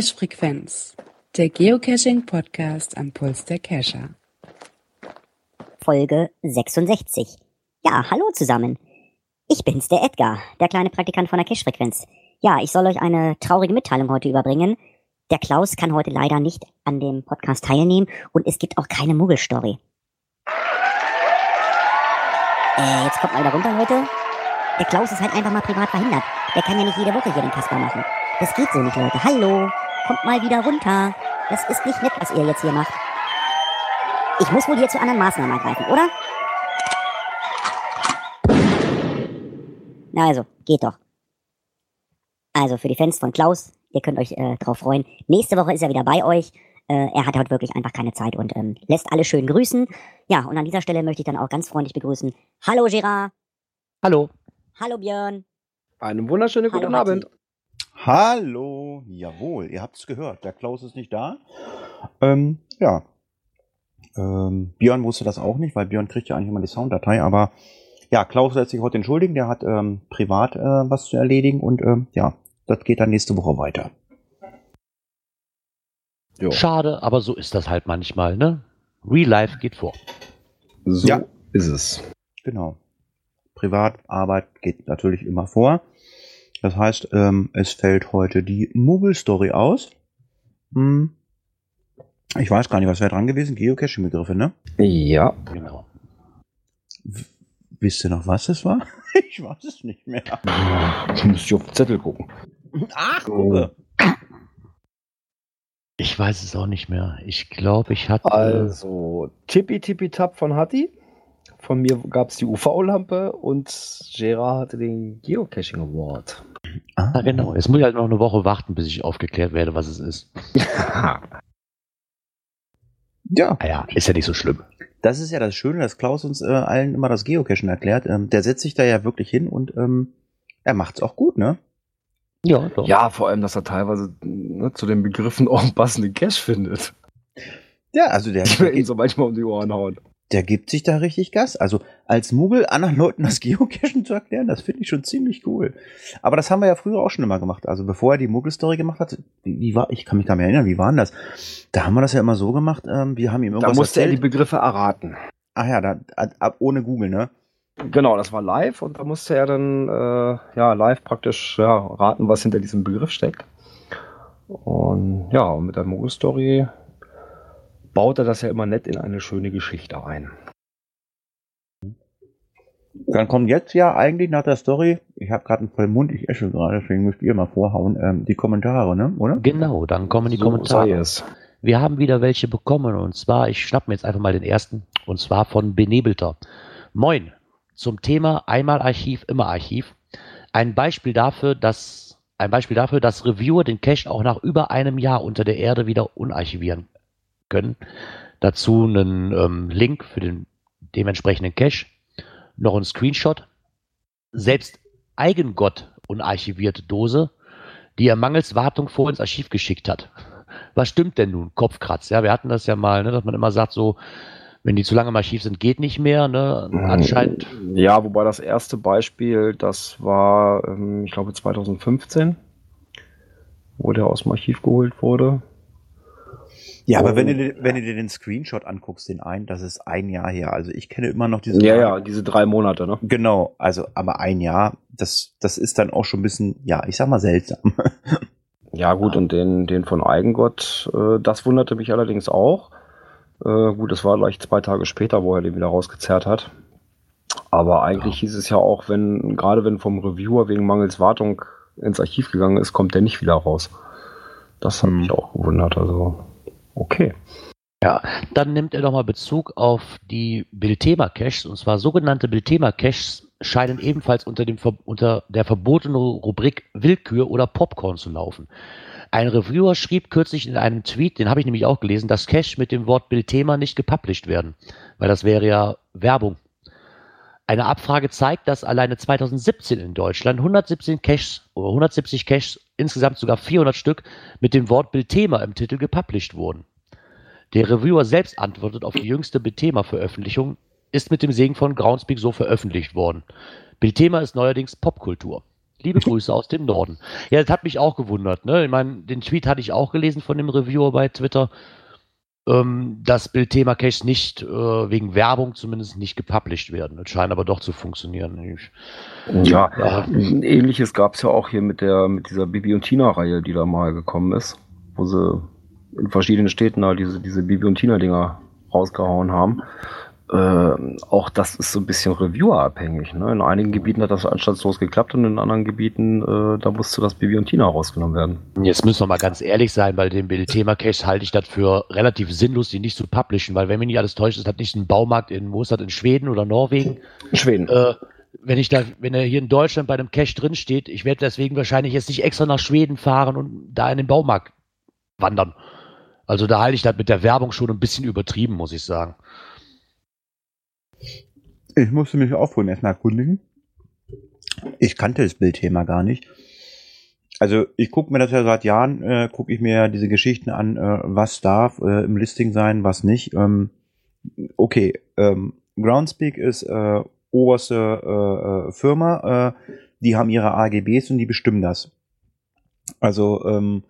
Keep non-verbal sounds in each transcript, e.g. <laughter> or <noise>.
Cache Frequenz, der Geocaching Podcast am Puls der Cacher. Folge 66. Ja, hallo zusammen. Ich bin's, der Edgar, der kleine Praktikant von der Cache Frequenz. Ja, ich soll euch eine traurige Mitteilung heute überbringen. Der Klaus kann heute leider nicht an dem Podcast teilnehmen und es gibt auch keine Muggelstory. Äh, jetzt kommt mal da runter, Leute. Der Klaus ist halt einfach mal privat verhindert. Der kann ja nicht jede Woche hier den Kasper machen. Das geht so nicht, Leute. Hallo, kommt mal wieder runter. Das ist nicht nett, was ihr jetzt hier macht. Ich muss wohl hier zu anderen Maßnahmen ergreifen, oder? Na also, geht doch. Also für die Fans von Klaus, ihr könnt euch äh, drauf freuen. Nächste Woche ist er wieder bei euch. Äh, er hat heute wirklich einfach keine Zeit und ähm, lässt alle schön grüßen. Ja, und an dieser Stelle möchte ich dann auch ganz freundlich begrüßen. Hallo Gerard. Hallo. Hallo Björn. Einen wunderschönen Hallo, guten Matti. Abend. Hallo, jawohl, ihr habt es gehört. Der Klaus ist nicht da. Ähm, ja. Ähm, Björn wusste das auch nicht, weil Björn kriegt ja eigentlich immer die Sounddatei, aber ja, Klaus lässt sich heute entschuldigen, der hat ähm, privat äh, was zu erledigen und ähm, ja, das geht dann nächste Woche weiter. Jo. Schade, aber so ist das halt manchmal, ne? Real Life geht vor. So Ja. ist es. Genau. Privatarbeit geht natürlich immer vor. Das heißt, ähm, es fällt heute die Muggel-Story aus. Hm. Ich weiß gar nicht, was wäre dran gewesen? Geocaching-Begriffe, ne? Ja. Genau. Wisst ihr noch, was es war? <laughs> Ich weiß es nicht mehr. Ich muss ich auf den Zettel gucken. Ach, gucke. Ich weiß es auch nicht mehr. Ich glaube, ich hatte. Also, Tippi Tippi Tap von Hatti. Von mir gab es die UV-Lampe und Gerard hatte den Geocaching Award. Ah, genau. Jetzt muss ich halt noch eine Woche warten, bis ich aufgeklärt werde, was es ist. <laughs> Ja, Naja, ist ja nicht so schlimm. das ist ja das Schöne, dass Klaus uns äh, allen immer das Geocachen erklärt. Ähm, der setzt sich da ja wirklich hin und ähm, er macht's auch gut, ne? Ja, doch. ja, vor allem, dass er teilweise ne, zu den Begriffen auch einen passenden Cache findet. Ja, also der, Die ihn so manchmal um die Ohren hauen. Der gibt sich da richtig Gas. Also als Muggel anderen Leuten das <laughs> Geocachen zu erklären, das finde ich schon ziemlich cool. Aber das haben wir ja früher auch schon immer gemacht. Also bevor er die Muggel-Story gemacht hat, wie, war, ich kann mich gar nicht mehr erinnern, wie war denn das? Da haben wir das ja immer so gemacht, ähm, wir haben ihm Da irgendwas musste er die erzählt. Begriffe erraten. Ach ja, da, ab, ohne Google, ne? Genau, das war live und da musste er dann äh, ja live praktisch ja, raten, was hinter diesem Begriff steckt. Und ja, und mit der Mogul-Story baut er das ja immer nett in eine schöne Geschichte ein. Dann kommt jetzt ja eigentlich nach der Story, ich habe gerade einen vollen Mund, ich esche gerade, deswegen müsst ihr mal vorhauen, ähm, die Kommentare, ne? Oder? Genau, dann kommen die So Kommentare. sei es. Wir haben wieder welche bekommen und zwar, ich schnapp mir jetzt einfach mal den ersten und zwar von Benebelter. Moin, zum Thema einmal Archiv, immer Archiv. Ein Beispiel dafür, dass ein Beispiel dafür, dass Reviewer den Cache auch nach über einem Jahr unter der Erde wieder unarchivieren können. Dazu einen ähm, Link für den dementsprechenden Cache, noch ein Screenshot. Selbst Eigengott unarchivierte Dose, die er mangels Wartung vor ins Archiv geschickt hat was stimmt denn nun? Kopfkratz, ja, wir hatten das ja mal, ne, dass man immer sagt, so, wenn die zu lange im Archiv sind, geht nicht mehr, ne? Anscheinend, Ja, wobei das erste Beispiel, das war, ähm, ich glaube, 2015, wo der aus dem Archiv geholt wurde. Ja, aber Oh. wenn du, dir- wenn du dir den Screenshot anguckst, den einen, das ist ein Jahr her. Also ich kenne immer noch diese. Ja, ja, diese drei Monate, ne? Genau, also aber ein Jahr, das, das ist dann auch schon ein bisschen, ja, ich sag mal seltsam. <laughs> Ja, gut, und den, den von Eigengott, äh, das wunderte mich allerdings auch. Äh, gut, das war gleich zwei Tage später, wo er den wieder rausgezerrt hat. Aber eigentlich hieß es ja auch, wenn, gerade wenn vom Reviewer wegen mangels Wartung ins Archiv gegangen ist, kommt der nicht wieder raus. Das hat Hm. mich auch gewundert, also okay. ja. Dann nimmt er nochmal Bezug auf die Bildthema-Caches, und zwar sogenannte Bildthema-Caches scheinen ebenfalls unter, dem, unter der verbotenen Rubrik Willkür oder Popcorn zu laufen. Ein Reviewer schrieb kürzlich in einem Tweet, den habe ich nämlich auch gelesen, dass Cache mit dem Wort Bildthema nicht gepublished werden, weil das wäre ja Werbung. Eine Abfrage zeigt, dass alleine 2017 in Deutschland 117 Caches oder 170 Caches, insgesamt sogar 400 Stück, mit dem Wort Bildthema im Titel gepublished wurden. Der Reviewer selbst antwortet auf die jüngste Bildthema-Veröffentlichung, ist mit dem Segen von Groundspeak so veröffentlicht worden. Bildthema ist neuerdings Popkultur. Liebe Grüße aus dem Norden. Ja, das hat mich auch gewundert. Ne? Ich meine, den Tweet hatte ich auch gelesen von dem Reviewer bei Twitter, ähm, dass Bildthema Caches nicht äh, wegen Werbung zumindest nicht gepublished werden. Das scheint aber doch zu funktionieren. Ich, Ja, ein ähnliches gab es ja auch hier mit der mit dieser Bibi und Tina-Reihe, die da mal gekommen ist, wo sie in verschiedenen Städten da diese, diese Bibi und Tina-Dinger rausgehauen haben. Äh, auch das ist so ein bisschen Reviewer-abhängig. Ne? In einigen Gebieten hat das anstandslos geklappt und in anderen Gebieten, äh, da musste das Bibi und Tina rausgenommen werden. Jetzt müssen wir mal ganz ehrlich sein, bei dem Bildthema Cache halte ich das für relativ sinnlos, die nicht zu publishen, weil wenn mich nicht alles täuscht, ist das nicht ein Baumarkt in, wo ist das, in Schweden oder Norwegen? In Schweden. Äh, wenn ich da, wenn er hier in Deutschland bei einem Cache drin steht, ich werde deswegen wahrscheinlich jetzt nicht extra nach Schweden fahren und da in den Baumarkt wandern. Also da halte ich das mit der Werbung schon ein bisschen übertrieben, muss ich sagen. Ich musste mich auch vorhin erstmal erkundigen. Ich kannte das Bildthema gar nicht. Also ich gucke mir das ja seit Jahren, äh, gucke ich mir diese Geschichten an, äh, was darf äh, im Listing sein, was nicht. Ähm, okay, ähm, Groundspeak ist äh, oberste äh, äh, Firma, äh, die haben ihre AGBs und die bestimmen das. Also ähm,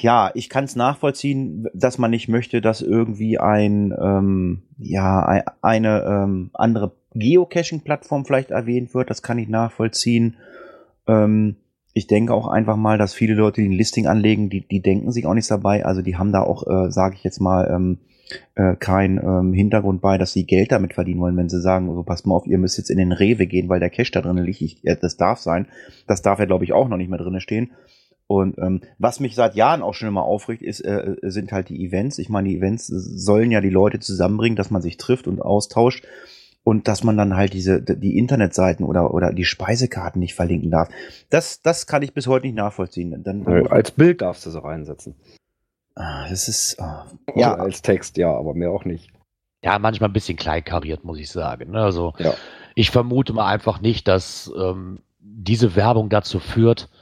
ja, ich kann es nachvollziehen, dass man nicht möchte, dass irgendwie ein ähm, ja ein, eine ähm, andere Geocaching-Plattform vielleicht erwähnt wird. Das kann ich nachvollziehen. Ähm, ich denke auch einfach mal, dass viele Leute, die ein Listing anlegen, die, die denken sich auch nichts dabei. Also die haben da auch, äh, sage ich jetzt mal, ähm, äh, kein ähm, Hintergrund bei, dass sie Geld damit verdienen wollen, wenn sie sagen, so passt mal auf, ihr müsst jetzt in den Rewe gehen, weil der Cache da drin liegt. Ich, äh, das darf sein. Das darf ja, glaube ich, auch noch nicht mehr drin stehen. Und ähm, was mich seit Jahren auch schon immer aufregt, ist, äh, sind halt die Events. Ich meine, die Events sollen ja die Leute zusammenbringen, dass man sich trifft und austauscht und dass man dann halt diese die Internetseiten oder oder die Speisekarten nicht verlinken darf. Das das kann ich bis heute nicht nachvollziehen. Dann, dann Äh, als Bild darfst du sie reinsetzen. ah, das ist ah, Ja, ja als Text, ja, aber mehr auch nicht. Ja, manchmal ein bisschen kleinkariert, muss ich sagen. ne? Also Ja. ich vermute mal einfach nicht, dass ähm, diese Werbung dazu führt, äh,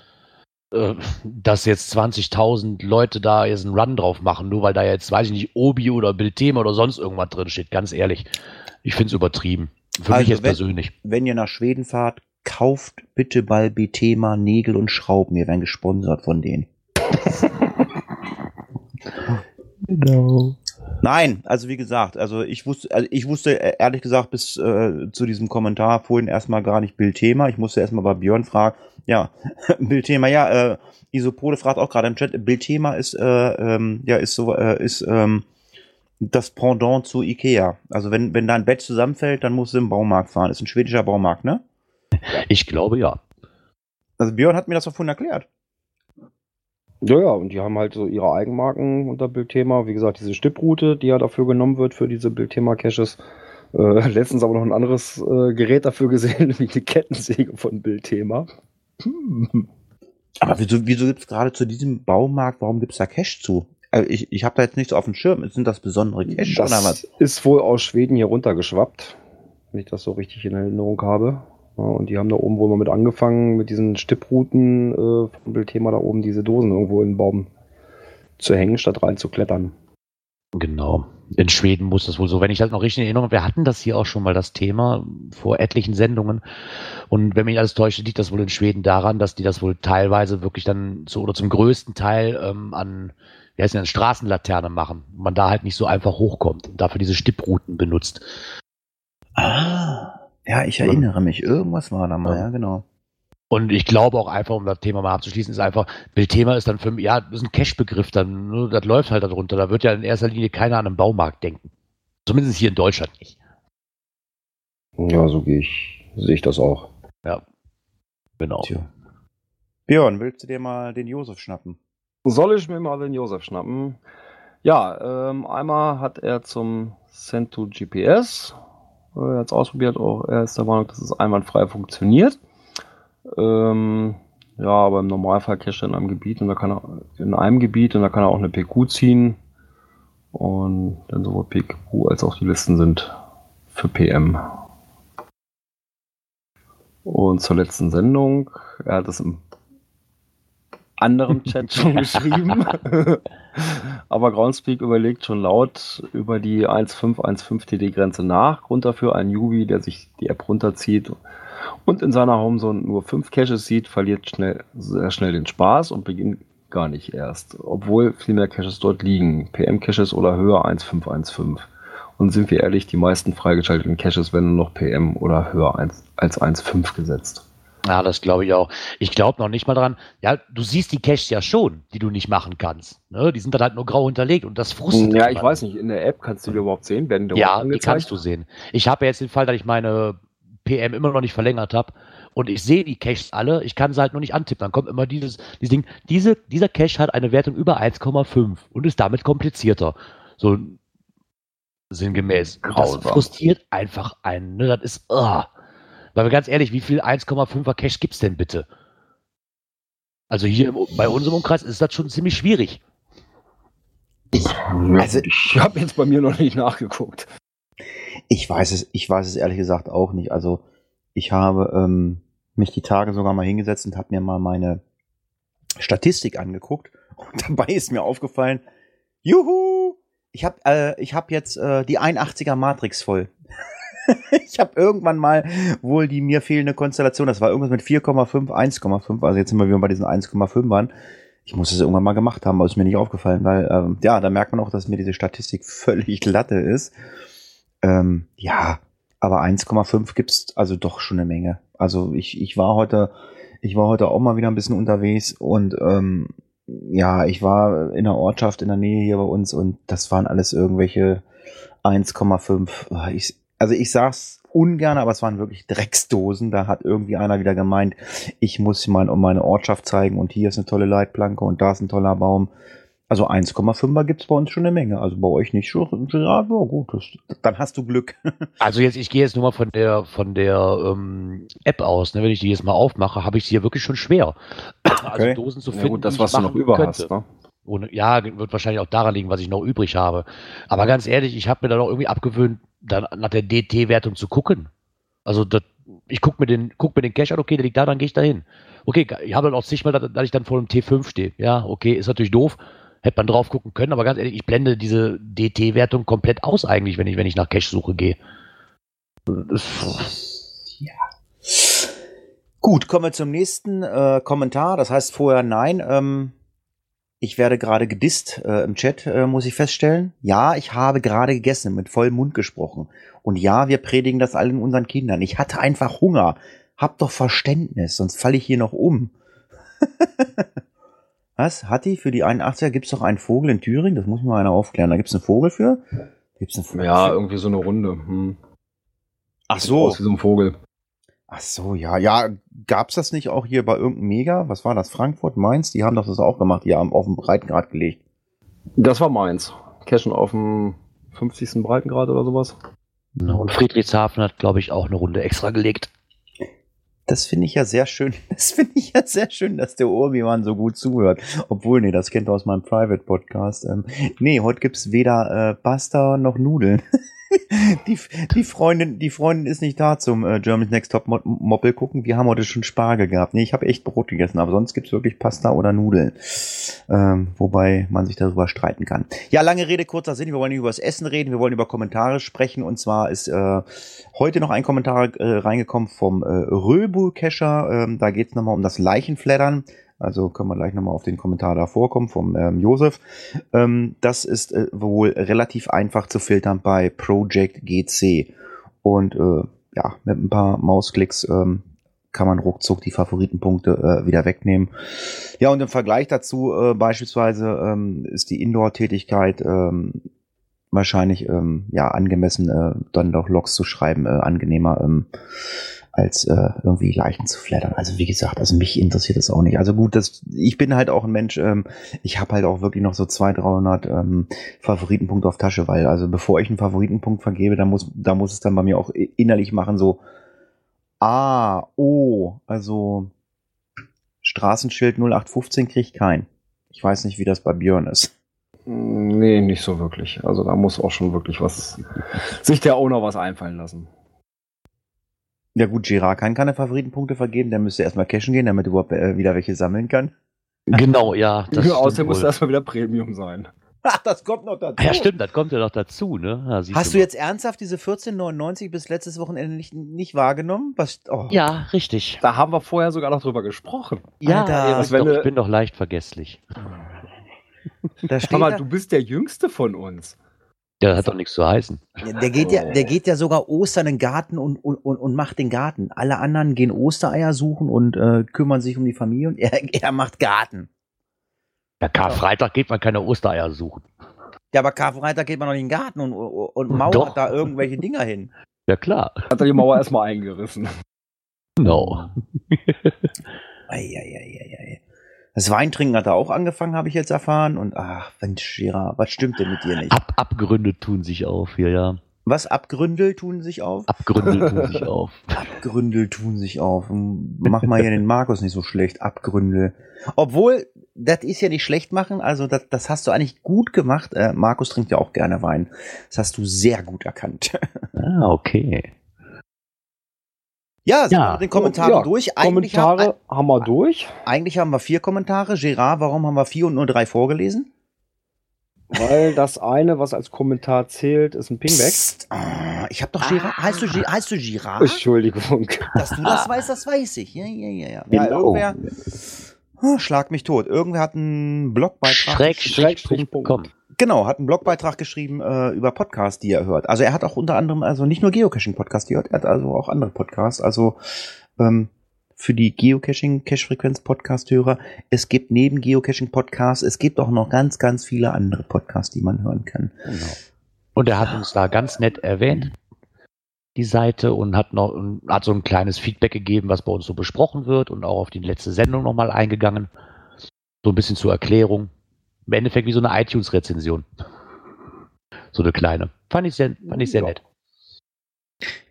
dass jetzt 20.000 Leute da jetzt einen Run drauf machen, nur weil da jetzt, weiß ich nicht, Obi oder Bildthema oder sonst irgendwas drin steht. Ganz ehrlich, ich finde es übertrieben. Für mich Also jetzt wenn- persönlich. wenn ihr nach Schweden fahrt, kauft bitte bei Bethema Nägel und Schrauben. Wir werden gesponsert von denen. Genau. Nein, also wie gesagt, also ich wusste, also ich wusste äh, ehrlich gesagt bis äh, zu diesem Kommentar vorhin erstmal gar nicht Bildthema. Ich musste erstmal bei Björn fragen. Ja, <laughs> Bildthema, ja, äh, Isopode fragt auch gerade im Chat, Bildthema ist, äh, ähm, ja, ist so, äh, ist ähm, das Pendant zu Ikea. Also wenn, wenn da ein Bett zusammenfällt, dann musst du im Baumarkt fahren. Ist ein schwedischer Baumarkt, ne? Ich glaube ja. Also Björn hat mir das doch vorhin erklärt. Ja, ja, und die haben halt so ihre Eigenmarken unter Bildthema. Wie gesagt, diese Stipproute, die ja dafür genommen wird für diese Bildthema-Caches. Äh, <laughs> letztens aber noch ein anderes äh, Gerät dafür gesehen, <laughs> nämlich eine Kettensäge von Bildthema. Hm. Aber wieso, wieso gibt es gerade zu diesem Baumarkt, warum gibt es da Cash zu? Also ich ich habe da jetzt nichts auf dem Schirm. Sind das besondere Cash Das oder was? ist wohl aus Schweden hier runtergeschwappt, wenn ich das so richtig in Erinnerung habe. Ja, und die haben da oben wohl mal mit angefangen, mit diesen Stipprouten äh, vom Bildthema da oben diese Dosen irgendwo in den Baum zu hängen, statt reinzuklettern. Genau. In Schweden muss das wohl so, wenn ich das noch richtig in Erinnerung habe, wir hatten das hier auch schon mal das Thema vor etlichen Sendungen. Und wenn mich alles täuscht, liegt das wohl in Schweden daran, dass die das wohl teilweise wirklich dann zu oder zum größten Teil ähm, an, wie heißt denn, Straßenlaterne machen. Man da halt nicht so einfach hochkommt und dafür diese Stipprouten benutzt. Ah, ja, ich erinnere mich. Irgendwas war da mal, Ja. ja, genau. Und ich glaube auch einfach, um das Thema mal abzuschließen, ist einfach, Bildthema ist dann für mich, ja, das ist ein Cash-Begriff dann, das läuft halt darunter. Da wird ja in erster Linie keiner an einen Baumarkt denken. Zumindest hier in Deutschland nicht. Ja, so gehe ich, sehe ich das auch. Ja. Genau. Tja. Björn, willst du dir mal den Josef schnappen? Soll ich mir mal den Josef schnappen? Ja, ähm, einmal hat er zum Cento GPS, er hat es ausprobiert, auch er ist der Meinung, dass es einwandfrei funktioniert. Ähm, ja, aber im Normalfall cache er in einem Gebiet und da kann er in einem Gebiet und da kann er auch eine PQ ziehen. Und dann sowohl PQ als auch die Listen sind für PM. Und zur letzten Sendung, er hat es im anderen Chat <laughs> schon geschrieben. <laughs> Aber Groundspeak überlegt schon laut über die 1.5.1.5 TD-Grenze nach. Grund dafür ein Newbie, der sich die App runterzieht und in seiner Homezone nur fünf Caches sieht, verliert schnell, sehr schnell den Spaß und beginnt gar nicht erst. Obwohl viel mehr Caches dort liegen. PM-Caches oder höher 1.5.1.5. Und sind wir ehrlich, die meisten freigeschalteten Caches werden nur noch PM oder höher als 1.5 gesetzt. Ja, das glaube ich auch. Ich glaube noch nicht mal dran. Ja, du siehst die Caches ja schon, die du nicht machen kannst. Ne? Die sind dann halt nur grau hinterlegt und das frustet. Ja, ich weiß nicht. In der App kannst du die überhaupt sehen? Werden die ja, die kannst du sehen. Ich habe jetzt den Fall, dass ich meine PM immer noch nicht verlängert habe und ich sehe die Caches alle, ich kann sie halt nur nicht antippen. Dann kommt immer dieses, dieses Ding. Diese, dieser Cache hat eine Wertung über 1,5 und ist damit komplizierter. So sinngemäß. Das frustriert einfach einen. Ne? Das ist, uh. Weil wir ganz ehrlich, wie viel 1,5er Cache gibt es denn bitte? Also hier bei unserem Umkreis ist das schon ziemlich schwierig. Ich, also ich habe jetzt bei mir noch nicht nachgeguckt. Ich weiß es, ich weiß es ehrlich gesagt auch nicht. Also ich habe ähm, mich die Tage sogar mal hingesetzt und habe mir mal meine Statistik angeguckt und <laughs> dabei ist mir aufgefallen, juhu, ich habe äh, ich habe jetzt äh, die 81er Matrix voll. <laughs> ich habe irgendwann mal wohl die mir fehlende Konstellation, das war irgendwas mit 4,5, 1,5, also jetzt sind wir wieder bei diesen 1,5 waren. Ich muss es irgendwann mal gemacht haben, aber ist mir nicht aufgefallen, weil ähm, ja, da merkt man auch, dass mir diese Statistik <laughs> völlig glatte ist. Ähm, ja, aber 1,5 gibt's also doch schon eine Menge. Also ich, ich war heute, ich war heute auch mal wieder ein bisschen unterwegs und ähm, ja, ich war in der Ortschaft in der Nähe hier bei uns und das waren alles irgendwelche 1,5. Ich, also ich sag's ungern, aber es waren wirklich Drecksdosen. Da hat irgendwie einer wieder gemeint, ich muss mein, meine Ortschaft zeigen und hier ist eine tolle Leitplanke und da ist ein toller Baum. Also 1,5er gibt es bei uns schon eine Menge. Also bei euch nicht schon. Ja, gut, das, dann hast du Glück. <laughs> also jetzt, ich gehe jetzt nur mal von der von der ähm, App aus. Ne? Wenn ich die jetzt mal aufmache, habe ich sie ja wirklich schon schwer. <clears throat> Also okay. Also Dosen zu finden. Ja, gut, das, was du noch über könnte. hast. Ne? Ohne, ja, wird wahrscheinlich auch daran liegen, was ich noch übrig habe. Aber ganz ehrlich, ich habe mir dann auch irgendwie abgewöhnt, dann nach der DT-Wertung zu gucken. Also das, ich gucke mir den, guck mir den Cache an, okay, der liegt da, dann gehe ich da hin. Okay, ich habe dann auch zigmal, dass ich dann vor einem T5 stehe. Ja, okay, ist natürlich doof hätte man drauf gucken können, aber ganz ehrlich, ich blende diese DT-Wertung komplett aus eigentlich, wenn ich, wenn ich nach Cache-Suche gehe. Ja. Gut, kommen wir zum nächsten äh, Kommentar. Das heißt vorher nein. Ähm, ich werde gerade gedisst äh, im Chat, äh, muss ich feststellen. Ja, ich habe gerade gegessen, mit vollem Mund gesprochen. Und ja, wir predigen das allen unseren Kindern. Ich hatte einfach Hunger. Hab doch Verständnis, sonst falle ich hier noch um. <laughs> Was? Hatti, für die 81er gibt es doch einen Vogel in Thüringen? Das muss mal einer aufklären. Da gibt es einen Vogel für? Gibt's einen Vogel ja, für? irgendwie so eine Runde. Hm. Ach so. Aus wie so ein Vogel. Ach so, ja. Ja, gab's das nicht auch hier bei irgendeinem Mega? Was war das? Frankfurt, Mainz? Die haben doch das auch gemacht. Die haben auf dem Breitengrad gelegt. Das war Mainz. Cashen auf dem 50. Breitengrad oder sowas. Und Friedrichshafen hat, glaube ich, auch eine Runde extra gelegt. Das finde ich ja sehr schön. <laughs> Das finde ich ja sehr schön, dass der Obi-Wan so gut zuhört. Obwohl, nee, das kennt er aus meinem Private-Podcast. Ähm, nee, heute gibt's weder äh, Pasta noch Nudeln. <laughs> die, die Freundin, die Freundin ist nicht da zum äh, Germany's Next Top Moppel gucken. Wir haben heute schon Spargel gehabt. Nee, ich habe echt Brot gegessen, aber sonst gibt's wirklich Pasta oder Nudeln. Ähm, wobei man sich darüber streiten kann. Ja, lange Rede, kurzer Sinn. Wir wollen nicht über das Essen reden, wir wollen über Kommentare sprechen. Und zwar ist äh, heute noch ein Kommentar äh, reingekommen vom äh, Röbu-Kescher. Ähm, da geht's nochmal um das Leichenfleddern. Also können wir gleich nochmal auf den Kommentar da vorkommen vom ähm, Josef. Ähm, das ist äh, wohl relativ einfach zu filtern bei Project GC. Und äh, ja, mit ein paar Mausklicks ähm, kann man ruckzuck die Favoritenpunkte äh, wieder wegnehmen. Ja, und im Vergleich dazu äh, beispielsweise ähm, ist die Indoor-Tätigkeit ähm, wahrscheinlich ähm, ja angemessen, äh, dann doch Logs zu schreiben, äh, angenehmer. Ähm, als äh, irgendwie Leichen zu flattern. Also wie gesagt, also mich interessiert das auch nicht. Also gut, das, ich bin halt auch ein Mensch, ähm, ich habe halt auch wirklich noch so 200, 300 ähm, Favoritenpunkte auf Tasche, weil also bevor ich einen Favoritenpunkt vergebe, da muss, da muss es dann bei mir auch innerlich machen, so Ah, oh, also Straßenschild 0815 kriegt kein. Ich weiß nicht, wie das bei Björn ist. Nee, nicht so wirklich. Also da muss auch schon wirklich was sich der Owner was einfallen lassen. Ja gut, Girard kann keine Favoritenpunkte vergeben, der müsste erstmal cashen gehen, damit er überhaupt äh, wieder welche sammeln kann. Genau, ja. <laughs> Das Ja, außerdem muss erstmal wieder Premium sein. Ach, das kommt noch dazu. Ja, stimmt, das kommt ja noch dazu, ne? Ja, Hast du mal. jetzt ernsthaft diese 14,99 bis letztes Wochenende nicht, nicht wahrgenommen? Was, oh. Ja, richtig. Da haben wir vorher sogar noch drüber gesprochen. Ja, Alter. ich, doch, du- ich bin doch leicht vergesslich. Da steht Aber da, du bist der Jüngste von uns. Das hat doch nichts zu heißen. der, geht ja, der geht ja sogar Ostern in den Garten und, und, und, macht den Garten. Alle anderen gehen Ostereier suchen und äh, kümmern sich um die Familie und <laughs> er, er macht Garten. Ja, Karfreitag geht man keine Ostereier suchen. Ja, aber Karfreitag geht man noch in den Garten und, und, und mauert Doch. da irgendwelche Dinger hin. Ja, klar. Hat er die Mauer erstmal eingerissen. Genau. Eieieiei. Das Weintrinken hat er auch angefangen, habe ich jetzt erfahren. Und ach, Mensch, Gerard, was stimmt denn mit dir nicht? Ab, Abgründe tun sich auf hier, ja. Was Abgründel tun sich auf? Abgründe <laughs> tun sich auf. Abgründel tun sich auf. Mach mal hier den Markus nicht so schlecht. Abgründel. Obwohl, das ist ja nicht schlecht machen. Also, das, das hast du eigentlich gut gemacht. Äh, Markus trinkt ja auch gerne Wein. Das hast du sehr gut erkannt. <laughs> Ah, okay. Ja, sind Ja. den Kommentaren Ja, durch. Eigentlich, haben, Kommentare haben wir durch. eigentlich haben wir vier Kommentare. Gerard, warum haben wir vier und nur drei vorgelesen? Weil das eine, was als Kommentar zählt, ist ein Pingback. Psst. Ah, ich habe doch Girard. Heißt du, heißt du Girard? Entschuldigung. Dass du das <laughs> weißt, das weiß ich. Ja, ja, ja, ja. ja Genau. irgendwer, Oh, schlag mich tot. Irgendwer hat einen Blogbeitrag. Schrägstrich.com. Genau, hat einen Blogbeitrag geschrieben äh, über Podcasts, die er hört. Also er hat auch unter anderem, also nicht nur Geocaching-Podcasts gehört, er hat also auch andere Podcasts. Also ähm, für die Geocaching, Cache-Frequenz-Podcast-Hörer, es gibt neben Geocaching-Podcasts, es gibt auch noch ganz, ganz viele andere Podcasts, die man hören kann. Genau. Und er hat uns da ganz nett erwähnt, die Seite, und hat noch und hat so ein kleines Feedback gegeben, was bei uns so besprochen wird und auch auf die letzte Sendung nochmal eingegangen. So ein bisschen zur Erklärung. Im Endeffekt wie so eine iTunes-Rezension. So eine kleine. Fand ich sehr, fand ich sehr Ja. nett.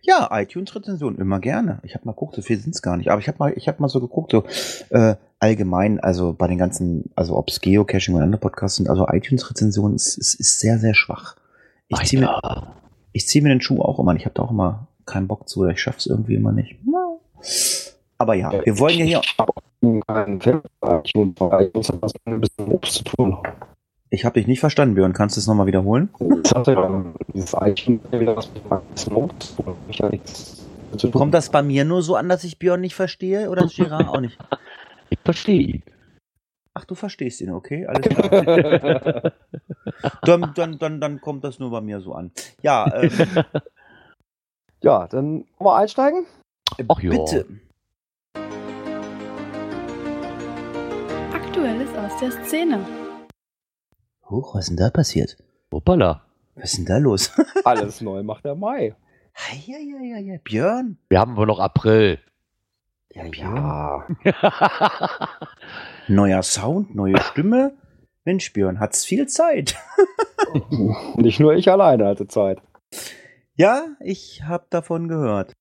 Ja, iTunes-Rezension, immer gerne. Ich habe mal geguckt, so viel sind's gar nicht. Aber ich habe mal, ich habe mal so geguckt, so äh, allgemein, also bei den ganzen, also ob's Geocaching oder andere Podcasts sind, also iTunes-Rezension ist, ist, ist sehr, sehr schwach. Ich ziehe mir, ich zieh mir den Schuh auch immer. an. Ich habe da auch immer keinen Bock zu, oder ich schaff's irgendwie immer nicht. Aber ja, wir wollen ja hier. Ich habe dich nicht verstanden, Björn. Kannst du es nochmal wiederholen? Ich hatte dann dieses Eichen wieder was mit ein bisschen Obst zu tun. Ich ja nichts zu tun. Kommt das bei mir nur so an, dass ich Björn nicht verstehe oder Girard auch nicht? <laughs> Ich verstehe ihn. Ach, du verstehst ihn, okay? Alles klar. Dann, dann, dann, dann kommt das nur bei mir so an. Ja, ähm, <laughs> Ja, dann wollen wir einsteigen. Ach ja. bitte. Aktuelles aus der Szene. Huch, was ist denn da passiert? Hoppala. Was ist denn da los? <laughs> Alles neu macht der Mai. ja, ja, ja, ja. Björn? Wir haben wohl noch April. Ja, Björn. Ja. <laughs> Neuer Sound, neue Stimme. Mensch, Björn, hat's viel Zeit. <laughs> Nicht nur ich alleine hatte Zeit. Ja, ich habe davon gehört.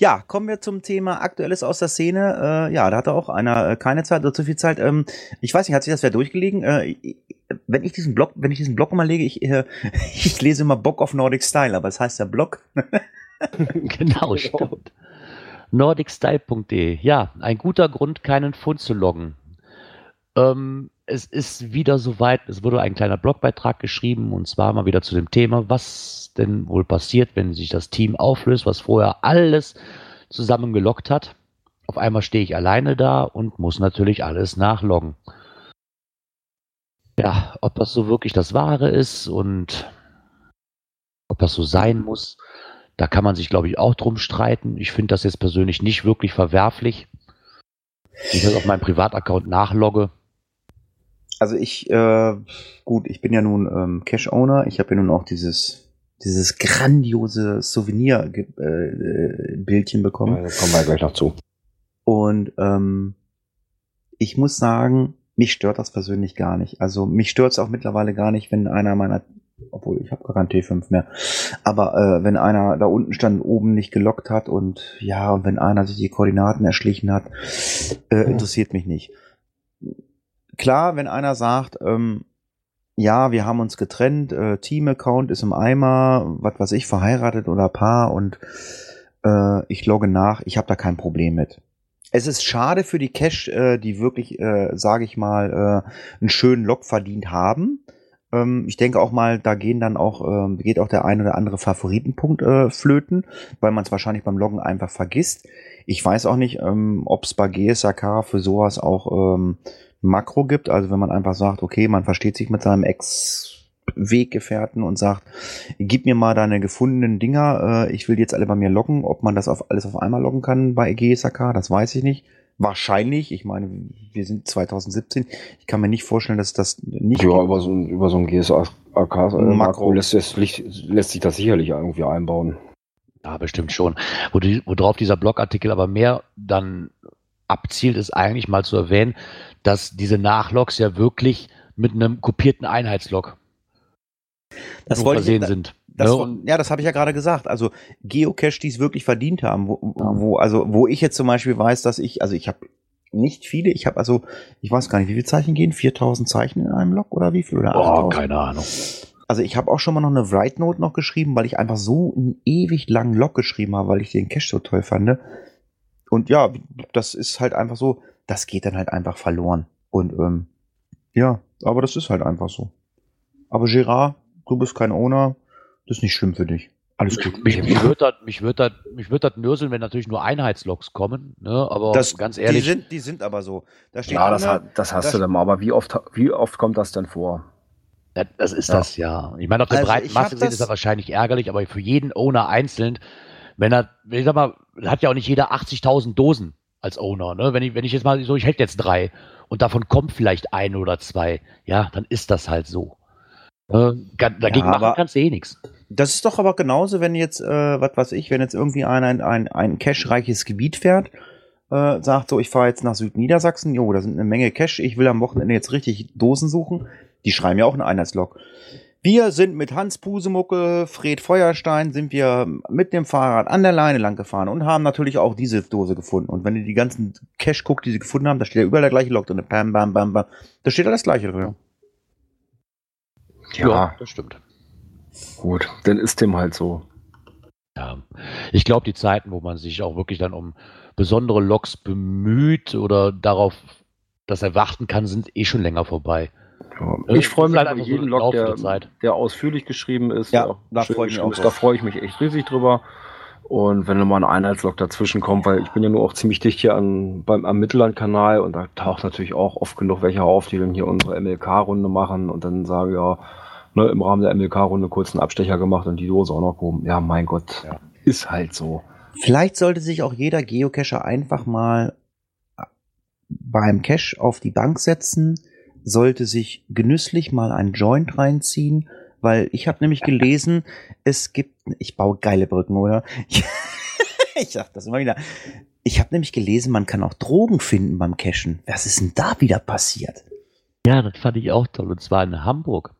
Ja, kommen wir zum Thema Aktuelles aus der Szene. Äh, ja, da hatte auch einer äh, keine Zeit oder zu viel Zeit. Ähm, ich weiß nicht, hat sich das wer durchgelegen? Äh, wenn ich diesen Blog, wenn ich diesen Blog immer lege, ich, äh, <laughs> ich lese immer Bock of Nordic Style, aber es heißt ja Blog. <laughs> genau, <laughs> stimmt. nordicstyle.de. Ja, ein guter Grund, keinen Fund zu loggen. Ähm, es ist wieder soweit, es wurde ein kleiner Blogbeitrag geschrieben und zwar mal wieder zu dem Thema, was denn wohl passiert, wenn sich das Team auflöst, was vorher alles zusammen gelockt hat. Auf einmal stehe ich alleine da und muss natürlich alles nachloggen. Ja, ob das so wirklich das Wahre ist und ob das so sein muss, da kann man sich, glaube ich, auch drum streiten. Ich finde das jetzt persönlich nicht wirklich verwerflich. Wenn ich das auf meinem Privataccount nachlogge. Also ich, äh, gut, ich bin ja nun ähm, Cash-Owner. Ich habe ja nun auch dieses dieses grandiose Souvenir-Bildchen bekommen. Da kommen wir gleich noch zu. Und ähm, ich muss sagen, mich stört das persönlich gar nicht. Also mich stört es auch mittlerweile gar nicht, wenn einer meiner, obwohl ich habe gar keinen T5 mehr, aber äh, wenn einer da unten stand, oben nicht gelockt hat und ja, und wenn einer sich die Koordinaten erschlichen hat, äh, interessiert mich nicht. Klar, wenn einer sagt, ähm, ja, wir haben uns getrennt, äh, Team-Account ist im Eimer, was weiß ich, verheiratet oder Paar und äh, ich logge nach, ich habe da kein Problem mit. es ist schade für die Cash, äh, die wirklich, äh, sage ich mal, äh, einen schönen Log verdient haben. Ähm, ich denke auch mal, da gehen dann auch, ähm, geht auch der ein oder andere Favoritenpunkt äh, flöten, weil man es wahrscheinlich beim Loggen einfach vergisst. Ich weiß auch nicht, ähm, ob es bei GSAK für sowas auch ähm, Makro gibt. Also wenn man einfach sagt, okay, man versteht sich mit seinem Ex Weggefährten und sagt, gib mir mal deine gefundenen Dinger, äh, ich will die jetzt alle bei mir loggen. Ob man das auf alles auf einmal loggen kann bei GSAK, das weiß ich nicht. Wahrscheinlich, ich meine, wir sind 2017. Ich kann mir nicht vorstellen, dass das nicht. Ja, über so ein, über so ein GSAK äh, lässt, lässt, lässt sich das sicherlich irgendwie einbauen. Ja, bestimmt schon. Worauf dieser Blogartikel aber mehr dann abzielt, ist eigentlich mal zu erwähnen, dass diese Nachlogs ja wirklich mit einem kopierten Einheitslog Das wollte ich- versehen da- sind. Das, ne? ja, das habe ich ja gerade gesagt. Also Geocache, die es wirklich verdient haben, wo, wo, also wo ich jetzt zum Beispiel weiß, dass ich, also ich habe nicht viele, ich habe also, ich weiß gar nicht, wie viele Zeichen gehen? 4000 Zeichen in einem Log oder wie viel? Oder Boah, 8000? keine Ahnung. Also ich habe auch schon mal noch eine Write Note noch geschrieben, weil ich einfach so einen ewig langen Log geschrieben habe, weil ich den Cache so toll fand. Und ja, das ist halt einfach so, das geht dann halt einfach verloren. Und ähm, ja, aber das ist halt einfach so. Aber Gerard, du bist kein Owner, das ist nicht schlimm für dich. Alles gut. Mich, mich würde das, mich würd das, mich würd das nörseln, wenn natürlich nur Einheitslogs kommen. Ne? Aber das, ganz ehrlich, Die sind, die sind aber so. Da steht Ja, das, hat, das hast das- du dann mal. Aber wie oft, wie oft kommt das denn vor? das, das ist Ja. das ja. Ich meine, auf der Also breiten Masse gesehen das- ist das wahrscheinlich ärgerlich, aber für jeden Owner einzeln, wenn er, ich sag mal, hat ja auch nicht jeder 80.000 Dosen als Owner. Ne? Wenn ich, wenn ich jetzt mal so, ich hätte jetzt drei und davon kommt vielleicht ein oder zwei, ja, dann ist das halt so. Äh, dagegen Ja, machen kannst du eh nichts. Das ist doch aber genauso, wenn jetzt, äh, was weiß ich, wenn jetzt irgendwie ein, ein, ein, ein cache-reiches Gebiet fährt, äh, sagt so, ich fahre jetzt nach Südniedersachsen, jo, da sind eine Menge Cache, ich will am Wochenende jetzt richtig Dosen suchen. Die schreiben ja auch einen Einheitslog. Wir sind mit Hans Pusemucke, Fred Feuerstein, sind wir mit dem Fahrrad an der Leine lang gefahren und haben natürlich auch diese Dose gefunden. Und wenn ihr die ganzen Cache guckt, die sie gefunden haben, da steht ja überall der gleiche Log drin. Bam, bam, bam, bam. Da steht ja das gleiche drin. Ja, das stimmt. gut. Dann ist dem halt so. Ja, ich glaube, die Zeiten, wo man sich auch wirklich dann um besondere Loks bemüht oder darauf das erwarten kann, sind eh schon länger vorbei. Ja. Ich freue mich halt über einfach so jeden im Log, der, der ausführlich geschrieben ist. Ja, da schön freu ich freue ich mich echt riesig drüber. Und wenn mal ein Einheitslog dazwischen kommt, weil ich bin ja nur auch ziemlich dicht hier an, beim, am Mittellandkanal und da taucht natürlich auch oft genug welche auf, die dann hier unsere MLK-Runde machen und dann sagen, ja, ne, im Rahmen der MLK-Runde kurz einen Abstecher gemacht und die Dose auch noch gehoben. Ja, mein Gott, Ja. ist halt so. Vielleicht sollte sich auch jeder Geocacher einfach mal beim Cache auf die Bank setzen, sollte sich genüsslich mal ein Joint reinziehen, weil ich habe nämlich gelesen, es gibt, ich baue geile Brücken, oder? <laughs> ich sag das immer wieder. Ich habe nämlich gelesen, man kann auch Drogen finden beim Cachen. Was ist denn da wieder passiert? Ja, das fand ich auch toll. Und zwar in Hamburg.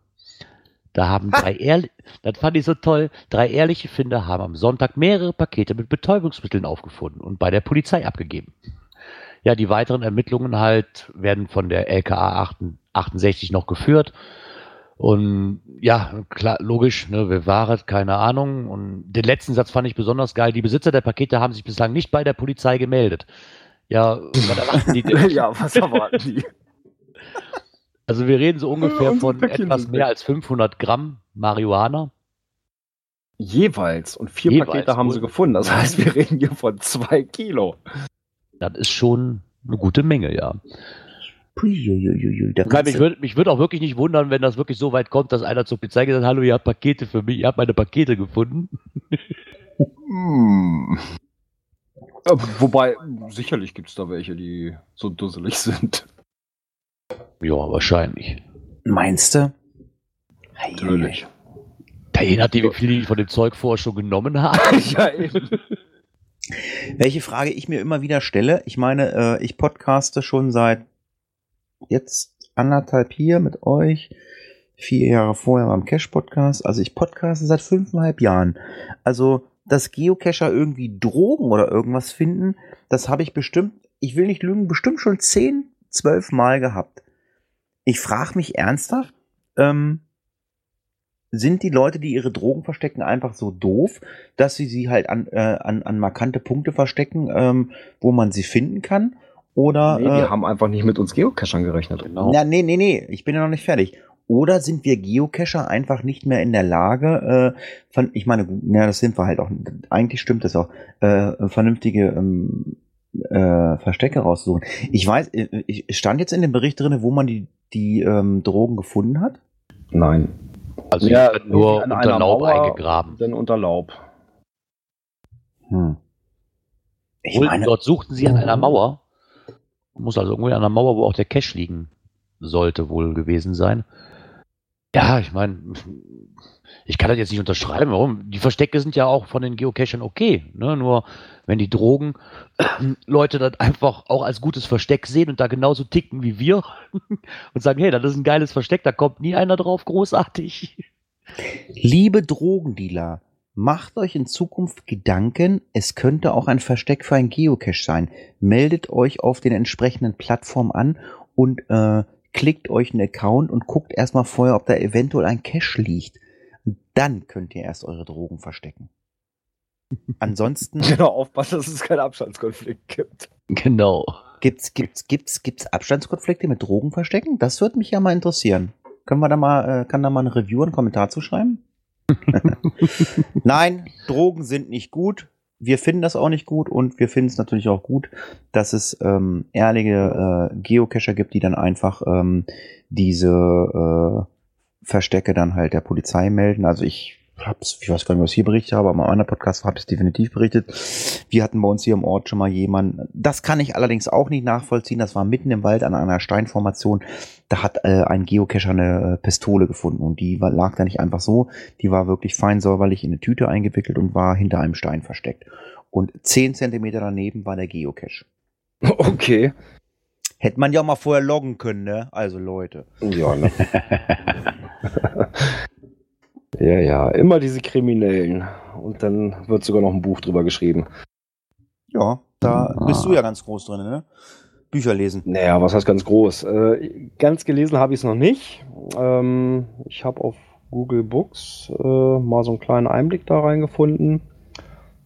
Da haben drei ehrliche, das fand ich so toll, drei ehrliche Finder haben am Sonntag mehrere Pakete mit Betäubungsmitteln aufgefunden und bei der Polizei abgegeben. Ja, die weiteren Ermittlungen halt werden von der LKA 68 noch geführt. Und ja, klar, logisch, ne, wer war es, keine Ahnung. Und den letzten Satz fand ich besonders geil. Die Besitzer der Pakete haben sich bislang nicht bei der Polizei gemeldet. Ja, was erwarten die denn? <laughs> ja, was erwarten die? Also wir reden so ungefähr unsere von etwas mehr als 500 Gramm Marihuana. Jeweils. Und vier Jeweils, Pakete haben wohl. sie gefunden. Das heißt, wir reden hier von zwei Kilo. Das ist schon eine gute Menge, ja. Puiuiuiui, da kannst mich würde mich würd auch wirklich nicht wundern, wenn das wirklich so weit kommt, dass einer zur Polizei gesagt hat, hallo, ihr habt Pakete für mich, ihr habt meine Pakete gefunden. Hm. Äh, Wobei, sicherlich gibt es da welche, die so dusselig sind. Ja, wahrscheinlich. Meinst du? Natürlich. Da je nachdem, wie viel die von dem Zeug vorher schon genommen haben. <laughs> ja, eben. Welche Frage ich mir immer wieder stelle, ich meine, äh, ich podcaste schon seit jetzt anderthalb hier mit euch, vier Jahre vorher beim Cash-Podcast, also ich podcaste seit fünfeinhalb Jahren. Also, dass Geocacher irgendwie Drogen oder irgendwas finden, das habe ich bestimmt, ich will nicht lügen, bestimmt schon zehn, zwölf Mal gehabt. Ich frage mich ernsthaft, ähm, sind die Leute, die ihre Drogen verstecken, einfach so doof, dass sie sie halt an, äh, an, an markante Punkte verstecken, ähm, wo man sie finden kann? Oder Nee, die äh, haben einfach nicht mit uns Geocachern gerechnet. Genau. ja, nee, nee, nee, ich bin ja noch nicht fertig. Oder sind wir Geocacher einfach nicht mehr in der Lage, äh, von, ich meine, ja, das sind wir halt auch, eigentlich stimmt das auch, äh, vernünftige ähm, äh, Verstecke raussuchen. Ich weiß, äh, ich stand jetzt in dem Bericht drin, wo man die, die ähm, Drogen gefunden hat. Nein. Also Ja, nur unter Laub Mauer. eingegraben. Dann unter Laub. Hm. Ich Wohl, meine, dort suchten sie an einer Mauer. Muss also irgendwie an einer Mauer, wo auch der Cache liegen sollte, wohl gewesen sein. Ja, ich meine, ich kann das jetzt nicht unterschreiben. Warum? Die Verstecke sind ja auch von den Geocachern okay. Ne? Nur wenn die Drogen <clears throat> Leute das einfach auch als gutes Versteck sehen und da genauso ticken wie wir <laughs> und sagen, hey, das ist ein geiles Versteck, da kommt nie einer drauf, großartig. liebe Drogendealer, macht euch in Zukunft Gedanken, es könnte auch ein Versteck für ein Geocache sein. Meldet euch auf den entsprechenden Plattformen an und äh, klickt euch einen Account und guckt erstmal vorher, ob da eventuell ein Cache liegt. Und dann könnt ihr erst eure Drogen verstecken. <laughs> Ansonsten Genau, aufpassen, dass es keinen Abstandskonflikt gibt. Genau. gibt's gibt's gibt's gibt's Abstandskonflikte mit Drogen verstecken? Das würde mich ja mal interessieren. Können wir da mal äh, kann da mal eine Review einen Kommentar zu schreiben? <laughs> <laughs> Nein, Drogen sind nicht gut. Wir finden das auch nicht gut und wir finden es natürlich auch gut, dass es ähm, ehrliche äh, Geocacher gibt, die dann einfach ähm, diese äh, Verstecke dann halt der Polizei melden. Also ich hab's, ich weiß gar nicht, was ich hier berichtet habe, aber in anderen Podcast habe ich es definitiv berichtet. Wir hatten bei uns hier im Ort schon mal jemanden, das kann ich allerdings auch nicht nachvollziehen, das war mitten im Wald an einer Steinformation, da hat äh, ein Geocacher eine äh, Pistole gefunden und die war, lag da nicht einfach so, die war wirklich fein säuberlich in eine Tüte eingewickelt und war hinter einem Stein versteckt. Und zehn Zentimeter daneben war der Geocache. <laughs> Okay. Hätte man ja auch mal vorher loggen können, ne? Also Leute. Ja, ne? <laughs> ja, ja, immer diese Kriminellen. Und dann wird sogar noch ein Buch drüber geschrieben. Ja, da Ah. bist du ja ganz groß drin, ne? Bücher lesen. Naja, was heißt ganz groß? Äh, ganz gelesen habe ich es noch nicht. Ähm, ich habe auf Google Books äh, mal so einen kleinen Einblick da reingefunden.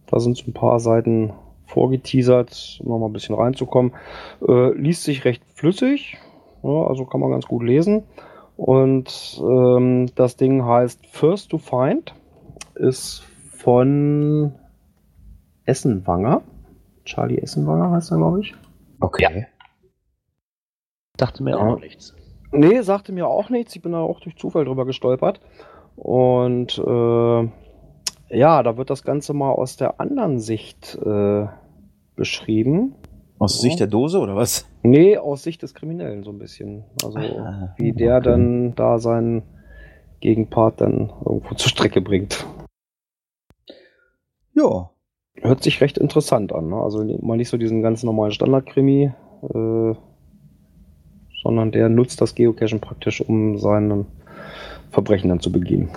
Da sind so ein paar Seiten vorgeteasert, um noch mal ein bisschen reinzukommen. Äh, liest sich recht flüssig, ja, also kann man ganz gut lesen. Und ähm, das Ding heißt First to Find, ist von Essenwanger. Charlie Essenwanger heißt er, glaube ich. Okay. Dachte mir Ja. auch noch nichts. Nee, sagte mir auch nichts. Ich bin da auch durch Zufall drüber gestolpert. Und äh, ja, da wird das Ganze mal aus der anderen Sicht äh, beschrieben. Aus Sicht der Dose oder was? Nee, aus Sicht des Kriminellen so ein bisschen. Also Ah, wie der dann da seinen Gegenpart dann irgendwo zur Strecke bringt. Ja. Hört sich recht interessant an. Ne? Also mal nicht so diesen ganz normalen Standard-Krimi, äh, sondern der nutzt das Geocachen praktisch, um seinen Verbrechen dann zu begehen.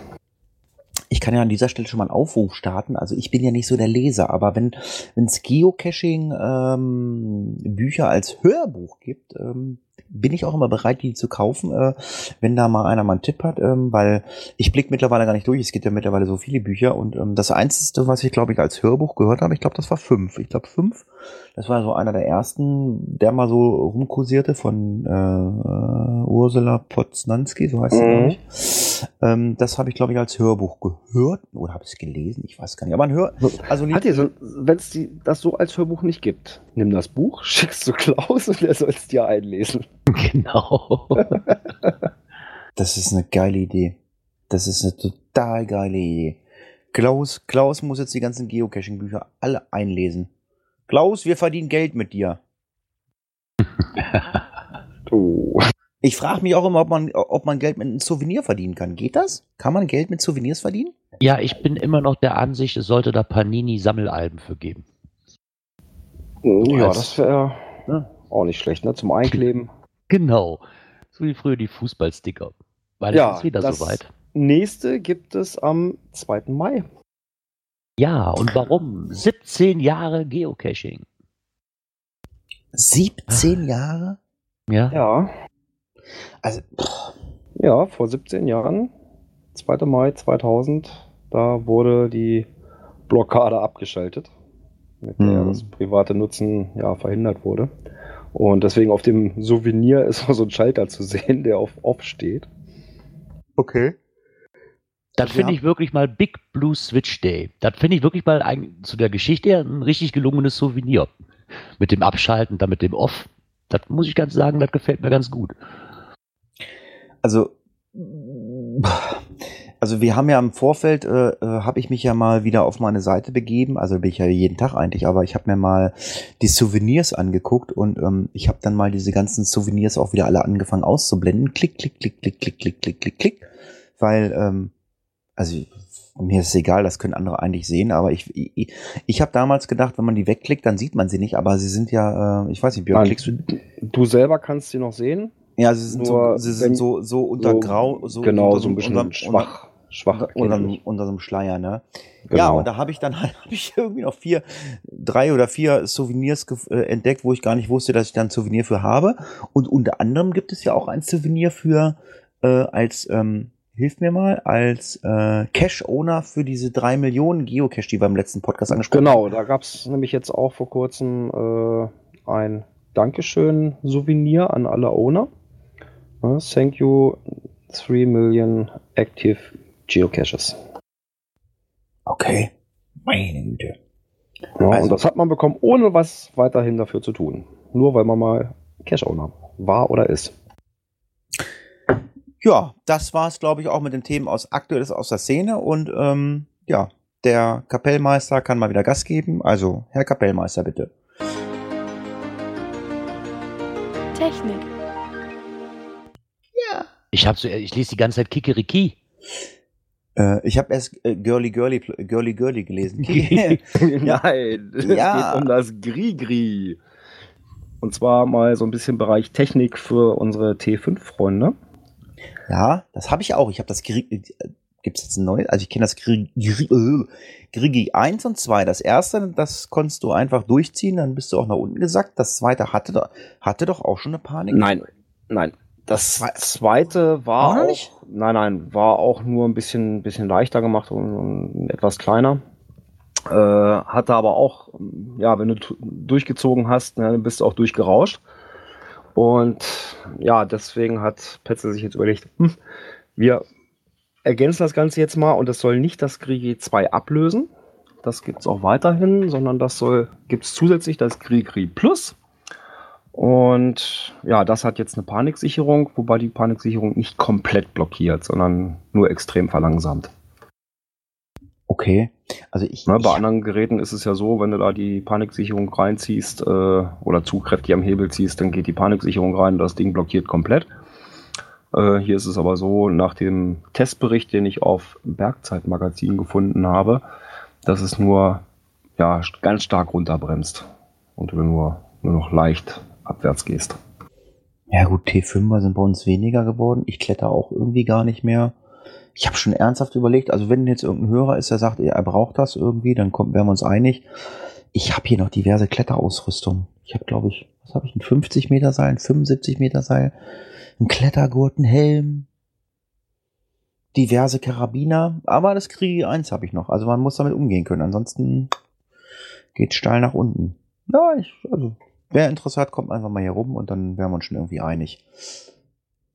Ich kann ja an dieser Stelle schon mal einen Aufruf starten. Also ich bin ja nicht so der Leser, aber wenn es Geocaching ähm, Bücher als Hörbuch gibt, ähm, bin ich auch immer bereit, die zu kaufen, äh, wenn da mal einer mal einen Tipp hat, ähm, weil ich blick mittlerweile gar nicht durch. Es gibt ja mittlerweile so viele Bücher und ähm, das Einzige, was ich glaube ich als Hörbuch gehört habe, ich glaube, das war fünf. Ich glaube fünf. Das war so einer der ersten, der mal so rumkursierte von äh, Ursula Poznanski, so heißt sie, Mhm. glaube ich. Ähm, das habe ich, glaube ich, als Hörbuch gehört oder habe ich es gelesen? Ich weiß gar nicht. Aber ein Hör, also Hat ihr so, wenn es das so als Hörbuch nicht gibt, nimm das Buch, <laughs> schickst du Klaus und er soll es dir einlesen. Genau. <laughs> das ist eine geile Idee. Das ist eine total geile Idee. Klaus, Klaus muss jetzt die ganzen Geocaching-Bücher alle einlesen. Klaus, wir verdienen Geld mit dir. <laughs> Oh. Ich frage mich auch immer, ob man, ob man Geld mit einem Souvenir verdienen kann. Geht das? Kann man Geld mit Souvenirs verdienen? ja, ich bin immer noch der Ansicht, es sollte da Panini-Sammelalben für geben. Ja, Als- das wäre Ja. auch nicht schlecht, ne? Zum Einkleben. <laughs> Genau. So wie früher die Fußballsticker. Weil Ja, es ist wieder das- soweit. Nächste gibt es am 2. Mai. Ja, und warum? 17 Jahre Geocaching. 17 2. Mai 2000, da wurde die Blockade abgeschaltet, mit der Mhm. das private Nutzen ja verhindert wurde. Und deswegen auf dem Souvenir <laughs> ist auch so ein Schalter zu sehen, der auf Off steht. Okay. Das finde Ja. ich wirklich mal Big Blue Switch Day. Das finde ich wirklich mal ein, zu der Geschichte ein richtig gelungenes Souvenir. Mit dem Abschalten, dann mit dem Off. Das muss ich ganz sagen, das gefällt mir ganz gut. Also, also wir haben ja im Vorfeld, äh, äh, habe ich mich ja mal wieder auf meine Seite begeben, also bin ich ja jeden Tag eigentlich, aber ich habe mir mal die Souvenirs angeguckt und ähm, ich habe dann mal diese ganzen Souvenirs auch wieder alle angefangen auszublenden. Klick, klick, klick, klick, klick, klick, klick, klick, klick. Weil, ähm, also mir ist es egal, das können andere eigentlich sehen, aber ich, ich, ich habe damals gedacht, wenn man die wegklickt, dann sieht man sie nicht, aber sie sind ja, äh, ich weiß nicht, Björn, klickst du? Du selber kannst sie noch sehen. Ja, sie sind, so, sie sind so, so unter so- Grau, so genau, unter so ein bisschen unter- schwach. Schwach unter, unter, so einem Schleier, ne? Genau. Ja, und da habe ich dann <laughs> halt, habe ich irgendwie noch vier, drei oder vier Souvenirs äh, entdeckt, wo ich gar nicht wusste, dass ich da ein Souvenir für habe. Und unter anderem gibt es ja auch ein Souvenir für, äh, als, ähm, hilf mir mal, als äh, Cash-Owner für diese drei Millionen Geocache, die wir im letzten Podcast angesprochen Genau, da gab es nämlich jetzt auch vor kurzem äh, ein Dankeschön-Souvenir an alle Owner. Thank you, 3 Million Active Geocaches. Okay. Meine Güte. Ja, Also- und das hat man bekommen, ohne was weiterhin dafür zu tun. Nur weil man mal Cache-Owner war oder ist. Ja, das war's, glaube ich, auch mit den Themen aus Aktuelles aus der Szene. Und ähm, ja, der Kapellmeister kann mal wieder Gas geben. Also, Herr Kapellmeister, bitte. Technik. Ich, hab so, ich lese die ganze Zeit Kikeriki. Äh, ich habe erst äh, Girly Girly Girly Girly gelesen. <laughs> Nein, <laughs> es Ja. geht um das Grigri. Und zwar mal so ein bisschen Bereich Technik für unsere T5-Freunde. ja, das habe ich auch. Ich habe das Gri äh, Gibt's jetzt ein neues? Also ich kenne das Gri Gri äh, Grigi 1 und 2. Das erste, das konntest du einfach durchziehen, dann bist du auch nach unten gesackt. Das zweite hatte, hatte doch auch schon eine Panik. Nein, nein. Das Zwei- zweite war Auch noch auch, nein, nein, war auch nur ein bisschen, bisschen leichter gemacht und, und etwas kleiner. Äh, hatte aber auch, ja, wenn du durchgezogen hast, ne, dann bist du auch durchgerauscht. Und ja, deswegen hat Petzel sich jetzt überlegt, hm, wir ergänzen das Ganze jetzt mal und es soll nicht das Grigi 2 ablösen. Das gibt es auch weiterhin, sondern das soll, gibt es zusätzlich das Grigri Plus. Und ja, das hat jetzt eine Paniksicherung, wobei die Paniksicherung nicht komplett blockiert, sondern nur extrem verlangsamt. Okay. Also ich, Ne, bei ich anderen Geräten ist es ja so, wenn du da die Paniksicherung reinziehst äh, oder zu kräftig am Hebel ziehst, dann geht die Paniksicherung rein und das Ding blockiert komplett. Äh, hier ist es aber so, nach dem Testbericht, den ich auf Bergzeitmagazin gefunden habe, dass es nur ja, ganz stark runterbremst und du nur, nur noch leicht abwärts gehst. Ja gut, T5er sind bei uns weniger geworden. Ich kletter auch irgendwie gar nicht mehr. Ich habe schon ernsthaft überlegt, also wenn jetzt irgendein Hörer ist, der sagt, er braucht das irgendwie, dann kommen, wären wir uns einig. Ich habe hier noch diverse Kletterausrüstung. Ich habe, glaube ich, was habe ich, ein 50 Meter Seil, ein 75 Meter Seil, ein Klettergurt, ein Helm, diverse Karabiner, aber das Kriege 1 habe ich noch. Also man muss damit umgehen können. Ansonsten geht steil nach unten. Ja, ich, also Wer Interesse hat, kommt einfach mal hier rum und dann wären wir uns schon irgendwie einig.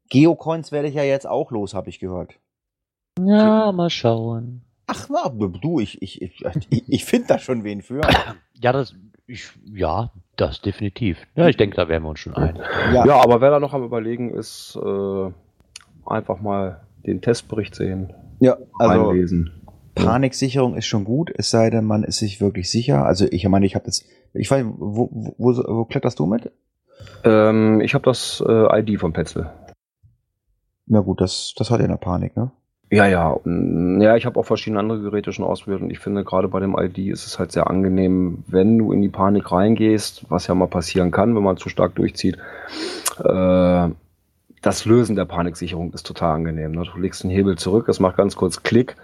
Geocoins werde ich ja jetzt auch los, habe ich gehört. Ja, mal schauen. Ach, na, du, ich, ich, ich, ich, finde da schon wen für. Ja, das, ich, ja, das definitiv. Ja, ich denke, da wären wir uns schon ein. Ja, Ja, aber wer da noch am Überlegen ist, äh, einfach mal den Testbericht sehen, ja also einlesen. Paniksicherung ist schon gut, es sei denn, man ist sich wirklich sicher. Also ich meine, ich habe das, ich weiß, wo, wo, wo, wo kletterst du mit? Ähm, ich habe das äh, ID von Petzl. Na gut, das, das hat ja eine Panik, ne? Ja, ja. Ja, ich habe auch verschiedene andere Geräte schon ausprobiert und ich finde, gerade bei dem ID ist es halt sehr angenehm, wenn du in die Panik reingehst, was ja mal passieren kann, wenn man zu stark durchzieht. Äh, das Lösen der Paniksicherung ist total angenehm. Ne? Du legst den Hebel zurück, es macht ganz kurz Klick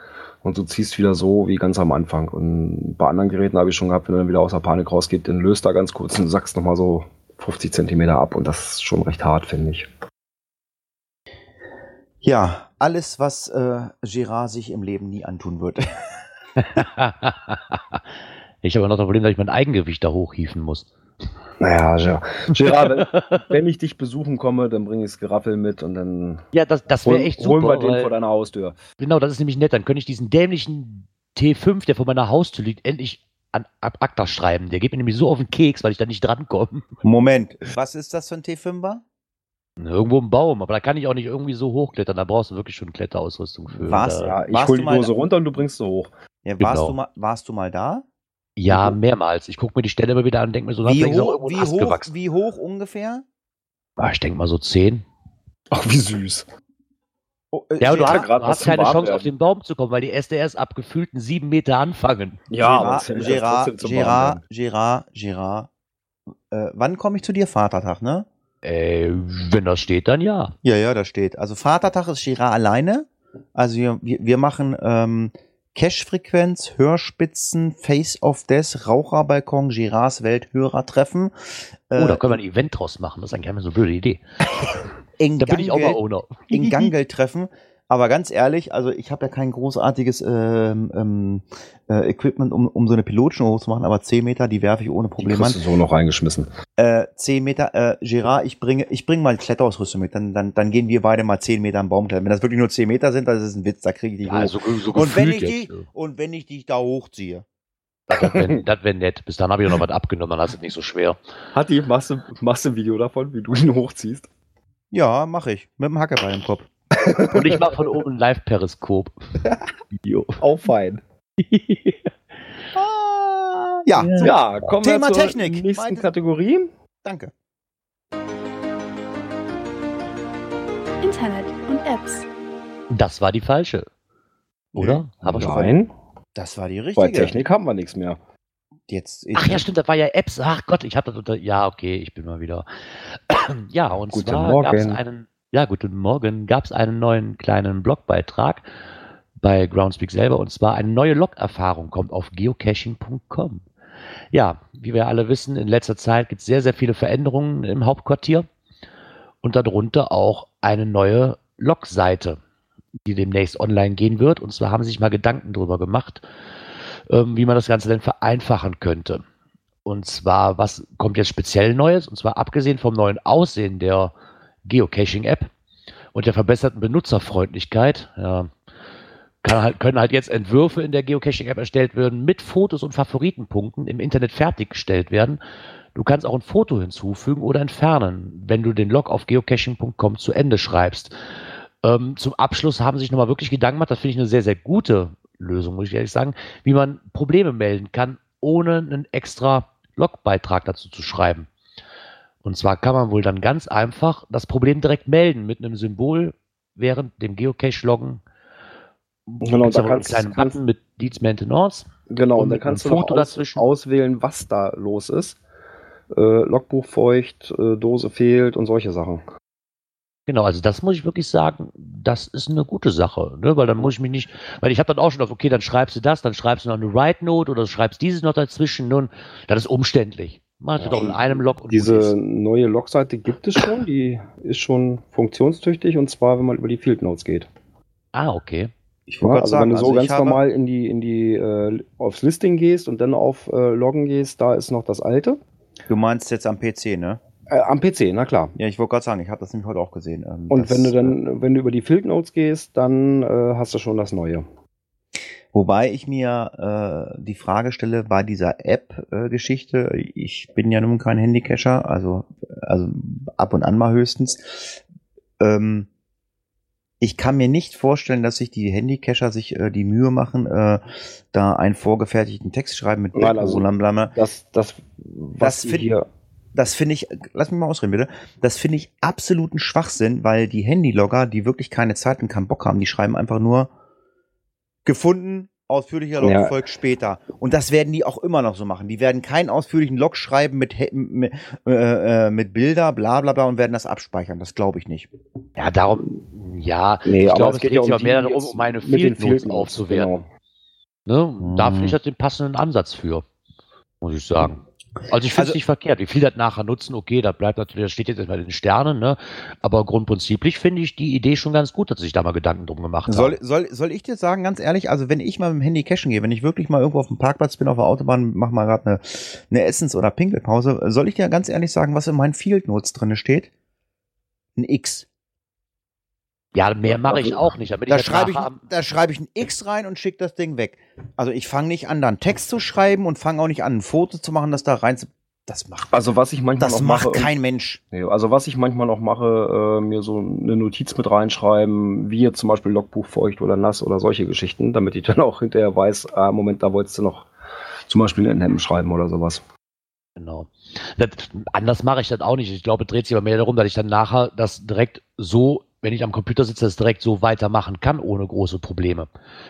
und du ziehst wieder so wie ganz am Anfang. Und bei anderen Geräten habe ich schon gehabt, wenn du dann wieder aus der Panik rausgeht, dann löst da ganz kurz und du sackst nochmal so 50 Zentimeter ab und das ist schon recht hart, finde ich. Ja, alles, was äh, Gerard sich im Leben nie antun wird. <laughs> ich habe noch das Problem, dass ich mein Eigengewicht da hochhieven muss. Naja, Gerard, Gerard wenn, <laughs> wenn ich dich besuchen komme, dann bringe ich das Geraffel mit und dann Ja, das, das wäre echt holen super. wir den weil- vor deiner Haustür. Genau, das ist nämlich nett. Dann könnte ich diesen dämlichen T5, der vor meiner Haustür liegt, endlich an ab Akta schreiben. Der geht mir nämlich so auf den Keks, weil ich da nicht drankomme. Moment, was ist das für ein T5er? Irgendwo im Baum, aber da kann ich auch nicht irgendwie so hochklettern. Da brauchst du wirklich schon Kletterausrüstung für. Was? Da, Ja, ich Warst hol du die da- runter und du bringst sie hoch. Ja, warst, Genau. du mal, warst du mal da? Ja, mehrmals. Ich gucke mir die Stelle immer wieder an und denke mir so, Wie hoch, ein wie, hoch, gewachsen. wie hoch ungefähr? Ah, ich denke mal so 10. Ach, wie süß. Oh, äh, Ja, aber du hast, du hast keine Chance, Warmwerden. auf den Baum zu kommen, weil die SDRs ab gefühlten sieben Meter anfangen. Ja, Gerard, Gerard. Gerard, Gerard. Äh, wann komme ich zu dir? Vatertag, ne? Äh, wenn das steht, dann ja. Ja, ja, da steht. Also Vatertag ist Girard alleine. Also wir, wir, wir machen ähm, Cash-Frequenz, Hörspitzen, Face of Death, Raucherbalkon, Girards Welt, Hörertreffen. Oh, da Äh, können wir ein Event draus machen. Das ist eigentlich eine so blöde Idee. Da bin ich auch mal Gangel- Owner. in <laughs> Gangel-Treffen. Aber ganz ehrlich, also ich habe ja kein großartiges ähm, ähm, äh, Equipment, um, um so eine Pilotshow zu machen, aber 10 Meter, die werfe ich ohne Die Probleme an. du so noch reingeschmissen. Äh, 10 Meter, äh, Gerard, ich bringe, ich bringe mal Kletterausrüstung mit, dann, dann, dann gehen wir beide mal 10 Meter am Baum klettern. Wenn das wirklich nur 10 Meter sind, dann ist es ein Witz, da kriege ich die Ja, hoch. also so und wenn ich die, jetzt, und wenn ich dich da hochziehe. ja. Das wäre das wär nett. Bis dann habe ich noch was abgenommen, dann ist es nicht so schwer. Hatti, machst du, machst du ein Video davon, wie du ihn hochziehst? Ja, mache ich. Mit dem Hackebeil im Kopf. Und ich mache von oben ein Live-Periskop. <laughs> Auch fein. Ah, ja, Ja. Kommen Thema wir zur Technik. nächsten Meinte- Kategorie. danke. Internet und Apps. Das war die falsche. Oder? Haben wir schon Nein, Das war die bei richtige. Technik haben wir nichts mehr. Jetzt, Ach ja, stimmt, das war ja Apps. Ach Gott, ich habe das unter. Ja, okay, ich bin mal wieder. <clears throat> ja, und Guten zwar gab es Morgen. einen. Ja, guten Morgen. Gab es einen neuen kleinen Blogbeitrag bei Groundspeak selber und zwar eine neue Log-Erfahrung kommt auf geocaching.com. Ja, wie wir alle wissen, in letzter Zeit gibt es sehr, sehr viele Veränderungen im Hauptquartier und darunter auch eine neue Log-Seite, die demnächst online gehen wird. Und zwar haben sie sich mal Gedanken darüber gemacht, ähm, wie man das Ganze denn vereinfachen könnte. Und zwar, was kommt jetzt speziell Neues? Und zwar abgesehen vom neuen Aussehen der Geocaching-App und der verbesserten Benutzerfreundlichkeit, ja, halt, können halt jetzt Entwürfe in der Geocaching-App erstellt werden, mit Fotos und Favoritenpunkten im Internet fertiggestellt werden. Du kannst auch ein Foto hinzufügen oder entfernen, wenn du den Log auf geocaching.com zu Ende schreibst. Ähm, zum Abschluss haben sich nochmal wirklich Gedanken gemacht, das finde ich eine sehr, sehr gute Lösung, muss ich ehrlich sagen, wie man Probleme melden kann, ohne einen extra Logbeitrag dazu zu schreiben. Und zwar kann man wohl dann ganz einfach das Problem direkt melden mit einem Symbol während dem Geocache-Loggen. Genau, da einen kannst- kleinen kannst- Button mit Deeds Maintenance. Genau, Und und da mit kannst du Foto aus, dazwischen. auswählen, was da los ist. Äh, Logbuch feucht, äh, Dose fehlt und solche Sachen. Genau, also das muss ich wirklich sagen, das ist eine gute Sache, ne? weil dann muss ich mich nicht, weil ich habe dann auch schon auf, okay, dann schreibst du das, dann schreibst du noch eine Write Note oder du schreibst dieses noch dazwischen, nun, das ist umständlich. Mach Ja, doch in einem Log und Diese neue Logseite gibt es schon, die ist schon funktionstüchtig und zwar, wenn man über die Field Notes geht. Ah, okay. Ich Ja, wollte also gerade wenn sagen, du so also ganz normal in die, in die äh, aufs Listing gehst und dann auf äh, Loggen gehst, da ist noch das alte. du meinst jetzt am PC, ne? Äh, am PC, na klar. Ja, ich wollte gerade sagen, ich habe das nämlich heute auch gesehen. Ähm, Und das, wenn du äh, dann, wenn du über die Field Notes gehst, dann äh, hast du schon das neue. Wobei ich mir äh, die Frage stelle bei dieser App-Geschichte, ich bin ja nun kein Handycacher, also, also ab und an mal höchstens. Ähm, ich kann mir nicht vorstellen, dass sich die Handycacher sich äh, die Mühe machen, äh, da einen vorgefertigten Text schreiben mit Nein, also-. Das, das, was Das hier Das finde ich, lass mich mal ausreden bitte, das finde ich absoluten Schwachsinn, weil die Handylogger, die wirklich keine Zeit und keinen Bock haben, die schreiben einfach nur gefunden, ausführlicher Log Ja. folgt später. Und das werden die auch immer noch so machen. Die werden keinen ausführlichen Log schreiben mit, mit, äh, äh, mit Bilder, bla bla bla und werden das abspeichern. Das glaube ich nicht. Ja, darum, ja, Nee, ich glaube, es geht ja um mehr darum, um meine mit den Field Notes aufzuwerten. genau. Ne? Da finde ich das den passenden Ansatz für, muss ich sagen. Also ich finde es Also- nicht verkehrt. Wie viel das nachher nutzen, okay, da bleibt natürlich, das steht jetzt erstmal in den Sternen, ne? Aber grundprinziplich finde ich die Idee schon ganz gut, dass sich da mal Gedanken drum gemacht Soll, haben. soll, soll ich dir sagen, ganz ehrlich, also wenn ich mal mit dem Handy cashen gehe, wenn ich wirklich mal irgendwo auf dem Parkplatz bin, auf der Autobahn, mach mal gerade eine, eine Essens- oder Pinkelpause, soll ich dir ganz ehrlich sagen, was in meinen Field Notes drinne steht? Ein X. Ja, mehr mache ich auch nicht. Damit Da schreibe ich, da schreibe ich ein X rein und schicke das Ding weg. Also ich fange nicht an, da einen Text zu schreiben und fange auch nicht an, ein Foto zu machen, das da rein zu. Das macht, Also was ich manchmal das macht mache, kein Mensch. Nee, also was ich manchmal noch mache, äh, mir so eine Notiz mit reinschreiben, wie jetzt zum Beispiel Logbuch feucht oder nass oder solche Geschichten, damit ich <laughs> dann auch hinterher weiß, ah, Moment, da wolltest du noch zum Beispiel in Hemden schreiben oder sowas. Genau. Das, anders mache ich das auch nicht. Ich glaube, es dreht sich aber mehr darum, dass ich dann nachher das direkt so, wenn ich am Computer sitze, das direkt so weitermachen kann, ohne große Probleme.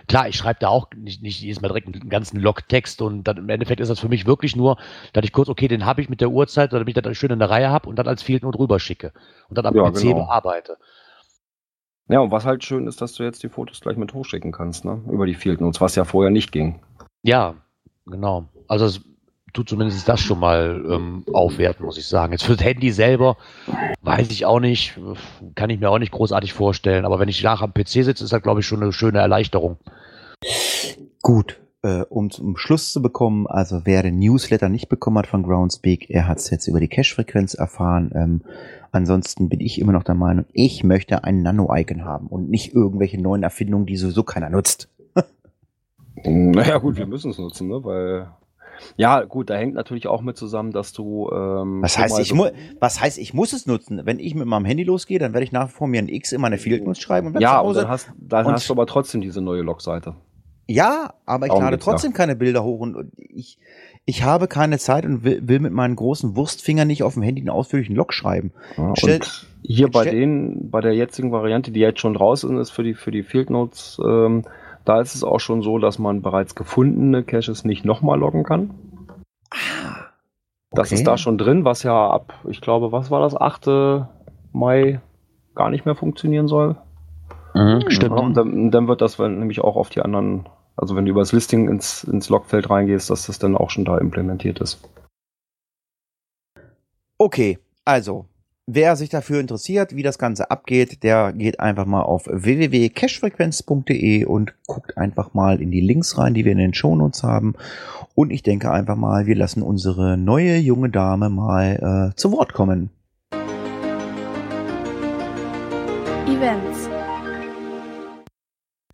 Klar, ich schreibe da auch nicht, nicht jedes Mal direkt einen ganzen Logtext und dann im Endeffekt ist das für mich wirklich nur, dass ich kurz, okay, den habe ich mit der Uhrzeit, damit ich das schön in der Reihe habe und dann als Field Note rüberschicke und dann am Ja, PC genau. bearbeite. Ja, und was halt schön ist, dass du jetzt die Fotos gleich mit hochschicken kannst, ne? Über die Field Notes, was ja vorher nicht ging. Ja, genau. Also es tut zumindest das schon mal ähm, aufwerten, muss ich sagen. Jetzt für das Handy selber weiß ich auch nicht, kann ich mir auch nicht großartig vorstellen. Aber wenn ich nachher am PC sitze, ist das, glaube ich, schon eine schöne Erleichterung. Gut, äh, um zum Schluss zu bekommen, also wer den Newsletter nicht bekommen hat von Groundspeak, er hat es jetzt über die Cache-Frequenz erfahren. Ähm, ansonsten bin ich immer noch der Meinung, ich möchte ein Nano-Icon haben und nicht irgendwelche neuen Erfindungen, die sowieso keiner nutzt. <laughs> Naja, gut, wir müssen es nutzen, ne? Weil. Ja, gut, da hängt natürlich auch mit zusammen, dass du. Ähm, Was heißt, ich so- mu was heißt, ich muss es nutzen? Wenn ich mit meinem Handy losgehe, dann werde ich nach wie vor mir ein X in meine Field Notes schreiben und Ja, und dann hast, dann und- hast du aber trotzdem diese neue Logseite. Ja, aber ich Darum lade trotzdem keine Bilder hoch und ich, ich habe keine Zeit und will, will mit meinen großen Wurstfingern nicht auf dem Handy einen ausführlichen Log schreiben. Ja, Stell- und hier bei stell- den, bei der jetzigen Variante, die jetzt schon draußen ist für die, für die Field Notes, ähm, da ist es auch schon so, dass man bereits gefundene Caches nicht nochmal loggen kann. Das Okay. ist da schon drin, was ja ab, ich glaube, was war das, 8. Mai gar nicht mehr funktionieren soll. Stimmt. Ja, dann, dann wird das nämlich auch auf die anderen, also wenn du über das Listing ins, ins Logfeld reingehst, dass das dann auch schon da implementiert ist. Okay, also, wer sich dafür interessiert, wie das Ganze abgeht, der geht einfach mal auf www.cashfrequenz.de und guckt einfach mal in die Links rein, die wir in den Shownotes haben. Und ich denke einfach mal, wir lassen unsere neue junge Dame mal äh, zu Wort kommen. Events.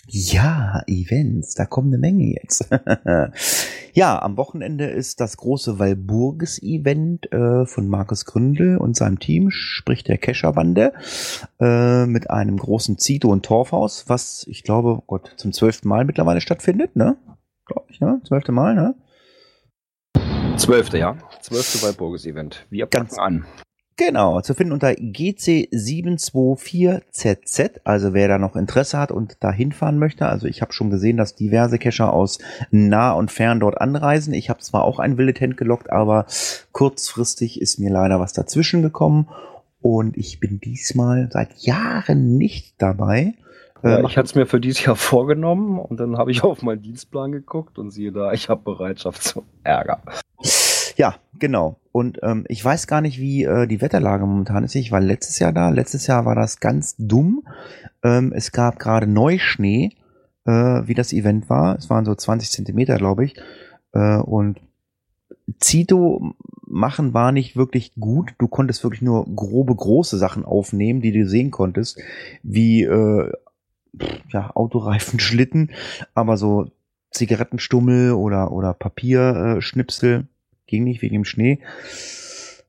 Ja, Events, da kommt eine Menge jetzt. <laughs> ja, am Wochenende ist das große Walburgis-Event äh, von Markus Gründel und seinem Team, sprich der Kescherbande, äh, mit einem großen Zito- und Torfhaus, was ich glaube, oh Gott, zum zwölften Mal mittlerweile stattfindet, ne? Glaube ich, ne? Zwölfte Mal, ne? Zwölfte, ja. Zwölfte Walpurgis-Event. Wir Ganz- packen an. Genau, zu finden unter GC724ZZ. Also wer da noch Interesse hat und da hinfahren möchte. Also ich habe schon gesehen, dass diverse Cacher aus nah und fern dort anreisen. Ich habe zwar auch ein Willetent gelockt, aber kurzfristig ist mir leider was dazwischen gekommen. Und ich bin diesmal seit Jahren nicht dabei. Ja, Ähm, ich hatte es mir für dieses Jahr vorgenommen und dann habe ich auf meinen Dienstplan geguckt und siehe da, ich habe Bereitschaft zum Ärger. Ja, genau. Und ähm, ich weiß gar nicht, wie äh, die Wetterlage momentan ist. Ich war letztes Jahr da. Letztes Jahr war das ganz dumm. Ähm, es gab gerade Neuschnee, äh, wie das Event war. Es waren so 20 Zentimeter, glaube ich. Äh, und Zito machen war nicht wirklich gut. Du konntest wirklich nur grobe, große Sachen aufnehmen, die du sehen konntest, wie äh, ja, Autoreifen, Schlitten, aber so Zigarettenstummel oder, oder Papierschnipsel ging nicht wegen dem Schnee.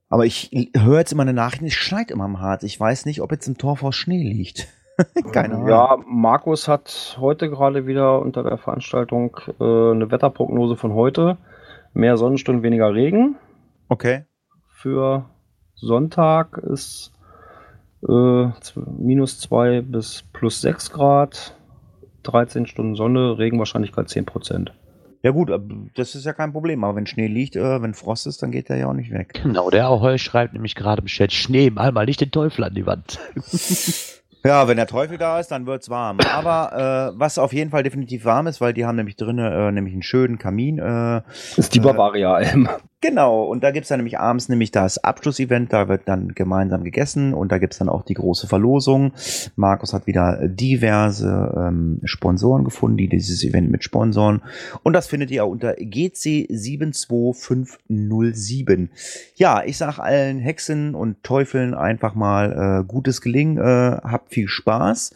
Aber ich höre jetzt immer eine Nachricht, es schneit immer im Harz. Ich weiß nicht, ob jetzt im Torfhaus Schnee liegt. <laughs> Keine Ahnung. Ja, Markus hat heute gerade wieder unter der Veranstaltung äh, eine Wetterprognose von heute. Mehr Sonnenstunden, weniger Regen. Okay. Für Sonntag ist äh, minus 2 bis plus 6 Grad. 13 Stunden Sonne, Regenwahrscheinlichkeit 10 Prozent. Ja gut, ab- das ist ja kein Problem. Aber wenn Schnee liegt, äh, wenn Frost ist, dann geht der ja auch nicht weg. Genau, der Ahoi schreibt nämlich gerade im Chat, Schnee, mal mal nicht den Teufel an die Wand. <laughs> Ja, wenn der Teufel da ist, dann wird's warm. Aber äh, was auf jeden Fall definitiv warm ist, weil die haben nämlich drinnen äh, nämlich einen schönen Kamin. Äh, Ist die Äh, Bavaria-Alm. Genau, und da gibt's dann nämlich abends nämlich das Abschlussevent, da wird dann gemeinsam gegessen und da gibt's dann auch die große Verlosung. Markus hat wieder diverse ähm, Sponsoren gefunden, die dieses Event mit sponsoren. Und das findet ihr unter GC72507. Ja, ich sag allen Hexen und Teufeln einfach mal äh, gutes Gelingen, äh, habt viel Spaß.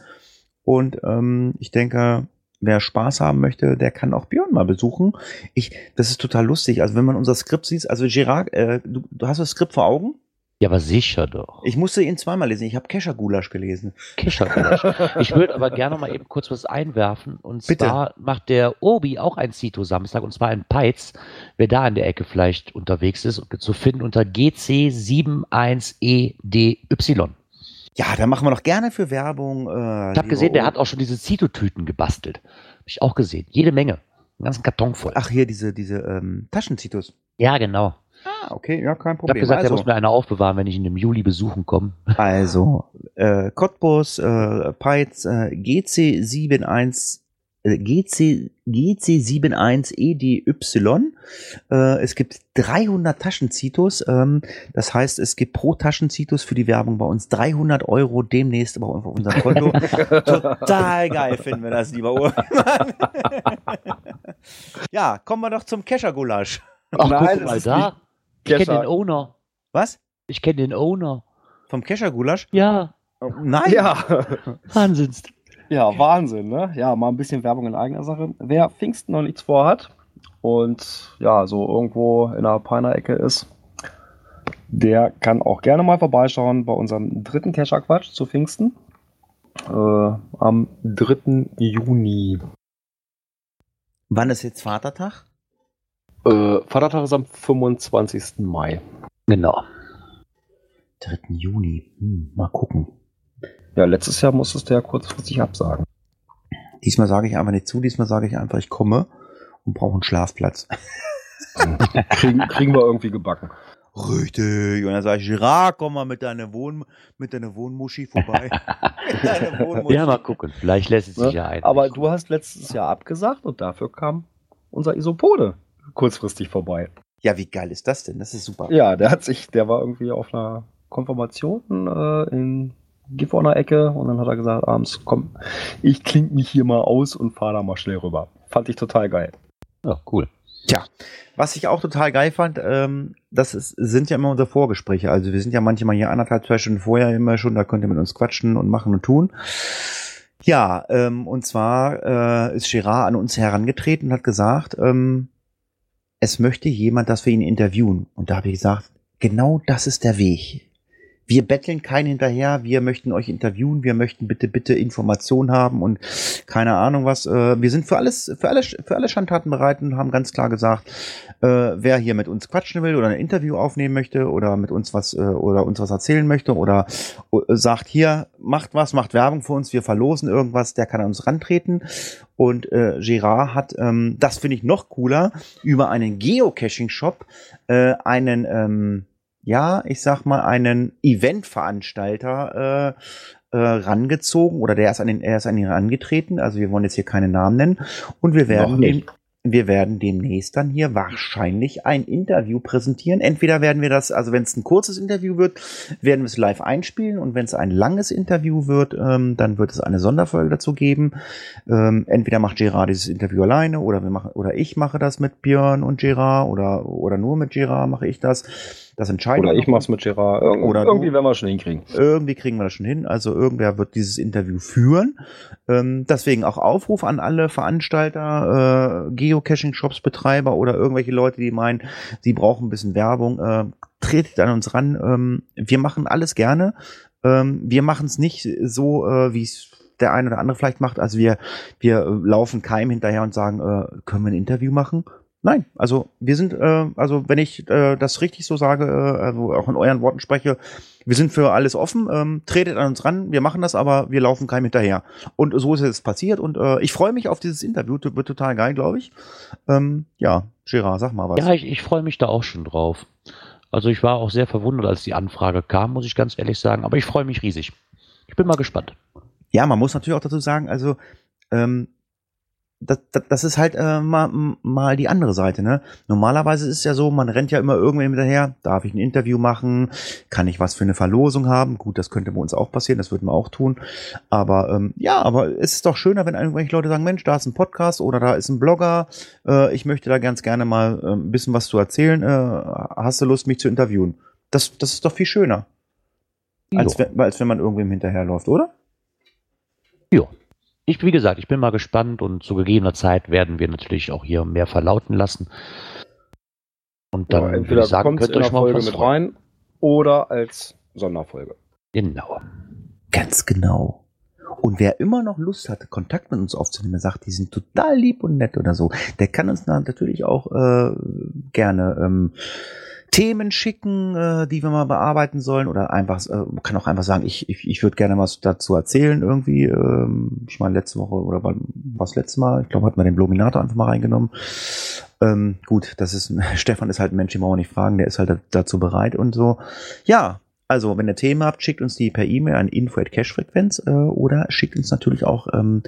Und ähm, ich denke, wer Spaß haben möchte, der kann auch Björn mal besuchen. Ich, das ist total lustig. Also wenn man unser Skript sieht, also Gerard, äh, du, du hast das Skript vor Augen? Ja, aber sicher doch. Ich musste ihn zweimal lesen. Ich habe Kescher Gulasch gelesen. Kescher Gulasch. ich würde aber gerne mal eben kurz was einwerfen. Und Bitte. zwar macht der Obi auch ein Cito Samstag und zwar in Peitz. Wer da in der Ecke vielleicht unterwegs ist, zu finden unter GC71EDY. Ja, da machen wir doch gerne für Werbung. Äh, Ich habe gesehen, der hat auch schon diese Cito-Tüten gebastelt. Habe ich auch gesehen. Jede Menge. Einen ganzen Karton voll. Ach, hier diese, diese ähm, Taschenzitus. Ja, genau. Ah, okay, ja, kein Ich habe Problem. gesagt, der also, muss mir eine aufbewahren, wenn ich ihn im Juli besuchen komme. also äh, Cottbus, äh, Peitz, äh, GC71 äh, GC, GC71EDY. Äh, es gibt 300 Taschenzitus. Ähm, das heißt, es gibt pro Taschenzitus für die Werbung bei uns 300 Euro demnächst aber auf unser Konto. <laughs> Total geil finden wir das, lieber Urban. <laughs> ja, kommen wir doch zum Kescher-Gulasch. Ach, Nein, guck mal da. Ich kenne den Owner. Was? Ich kenne den Owner. Vom Kescher-Gulasch? Ja, Oh, Nein. Ja. Wahnsinns. Ja, Wahnsinn, ne? Ja, mal ein bisschen Werbung in eigener Sache. Wer Pfingsten noch nichts vorhat und ja, so irgendwo in der Peiner Ecke ist, der kann auch gerne mal vorbeischauen bei unserem dritten Kescher-Quatsch zu Pfingsten. Äh, am 3. Juni. Wann ist jetzt Vatertag? Äh, Vatertag ist am 25. Mai. Genau. 3. Juni. Hm, mal gucken. Ja, letztes Jahr musstest du ja kurzfristig absagen. Diesmal sage ich einfach nicht zu, diesmal sage ich einfach, ich komme und brauche einen Schlafplatz. <laughs> Kriegen, kriegen wir irgendwie gebacken. Richtig. Und dann sage ich, Girard, komm mal mit deiner, Wohn mit deiner Wohnmuschi vorbei. <laughs> mit deiner <laughs> Wohnmuschi. Ja, mal gucken. Vielleicht lässt es sich Ne? ja ein. Aber du hast letztes Jahr abgesagt und dafür kam unser Isopode kurzfristig vorbei. ja, wie geil ist das denn? Das ist super. Ja, der hat sich, der war irgendwie auf einer Konfirmation äh, in Gifhorner Ecke und dann hat er gesagt, abends, komm, ich kling mich hier mal aus und fahr da mal schnell rüber. Fand ich total geil. Ja, cool. Was ich auch total geil fand, ähm, das ist, sind ja immer unsere Vorgespräche. Also wir sind ja manchmal hier anderthalb, zwei Stunden vorher immer schon, da könnt ihr mit uns quatschen und machen und tun. Ja, ähm, und zwar äh, ist Gerard an uns herangetreten und hat gesagt, ähm, es möchte jemand, dass wir ihn interviewen. Und da habe ich gesagt, genau das ist der Weg. Wir betteln keinen hinterher, wir möchten euch interviewen, wir möchten bitte, bitte Informationen haben und keine Ahnung was. Äh, wir sind für alles, für alle, für alle Schandtaten bereit und haben ganz klar gesagt, äh, wer hier mit uns quatschen will oder ein Interview aufnehmen möchte oder mit uns was äh, oder uns was erzählen möchte oder äh, sagt hier, macht was, macht Werbung für uns, wir verlosen irgendwas, der kann an uns rantreten. Und äh, Gerard hat, ähm, das finde ich noch cooler, über einen Geocaching-Shop äh, einen, ähm, ja, ich sag mal, einen Eventveranstalter äh, äh, rangezogen oder der ist an den, er ist an ihn herangetreten. Also wir wollen jetzt hier keine Namen nennen. Und wir werden nicht. Wir werden demnächst dann hier wahrscheinlich ein Interview präsentieren. Entweder werden wir das, also wenn es ein kurzes Interview wird, werden wir es live einspielen und wenn es ein langes Interview wird, ähm, dann wird es eine Sonderfolge dazu geben. Ähm, entweder macht Gerard dieses Interview alleine oder wir machen oder ich mache das mit Björn und Gerard oder oder nur mit Gerard mache ich das. Das entscheiden Oder ich noch. mach's mit Gerard. Irg Oder irgendwie du. werden wir schon hinkriegen. Irgendwie kriegen wir das schon hin. Also irgendwer wird dieses Interview führen. Ähm, deswegen auch Aufruf an alle Veranstalter, äh, Geocaching-Shops-Betreiber oder irgendwelche Leute, die meinen, sie brauchen ein bisschen Werbung. Äh, tretet an uns ran. Ähm, wir machen alles gerne. Ähm, wir machen es nicht so, äh, wie es der eine oder andere vielleicht macht. Also wir, wir äh, laufen keinem hinterher und sagen, äh, können wir ein Interview machen? Nein, also wir sind, äh, also wenn ich äh, das richtig so sage, äh, also auch in euren Worten spreche, wir sind für alles offen, ähm, tretet an uns ran, wir machen das, aber wir laufen keinem hinterher. Und so ist es passiert und äh, ich freue mich auf dieses Interview, wird total geil, glaube ich. Ähm, ja, Gerard, sag mal was. Ja, ich, ich freue mich da auch schon drauf. Also ich war auch sehr verwundert, als die Anfrage kam, muss ich ganz ehrlich sagen. Aber ich freue mich riesig. Ich bin mal gespannt. Ja, man muss natürlich auch dazu sagen, also ähm, das, das, das ist halt äh, mal, mal die andere Seite. Ne? Normalerweise ist es ja so, man rennt ja immer irgendwann hinterher. Darf ich ein Interview machen? Kann ich was für eine Verlosung haben? Gut, das könnte bei uns auch passieren, das würden wir auch tun. Aber ähm, ja, aber es ist doch schöner, wenn irgendwelche Leute sagen, Mensch, da ist ein Podcast oder da ist ein Blogger. Äh, ich möchte da ganz gerne mal äh, ein bisschen was zu erzählen. Äh, hast du Lust, mich zu interviewen? Das, das ist doch viel schöner. Als als wenn man irgendwem hinterherläuft, oder? Ja. Ich, wie gesagt, ich bin mal gespannt und zu gegebener Zeit werden wir natürlich auch hier mehr verlauten lassen. Und dann ja, würde entweder ich sagen, kommt könnt in ihr euch mal Folge mit freuen. rein oder als Sonderfolge. Genau. Ganz genau. Und wer immer noch Lust hat, Kontakt mit uns aufzunehmen, der sagt, die sind total lieb und nett oder so, der kann uns natürlich auch äh, gerne ähm, Themen schicken, äh, die wir mal bearbeiten sollen oder einfach, äh, kann auch einfach sagen, ich, ich, ich würde gerne was dazu erzählen irgendwie. Ähm, ich meine, letzte Woche oder was letztes Mal, ich glaube, hatten wir den Blominator einfach mal reingenommen. Ähm, gut, das ist, <laughs> Stefan ist halt ein Mensch, den brauchen wir nicht fragen, der ist halt da- dazu bereit und so. Ja, also, wenn ihr Themen habt, schickt uns die per E-Mail an info.cashfrequenz äh, oder schickt uns natürlich auch ähm,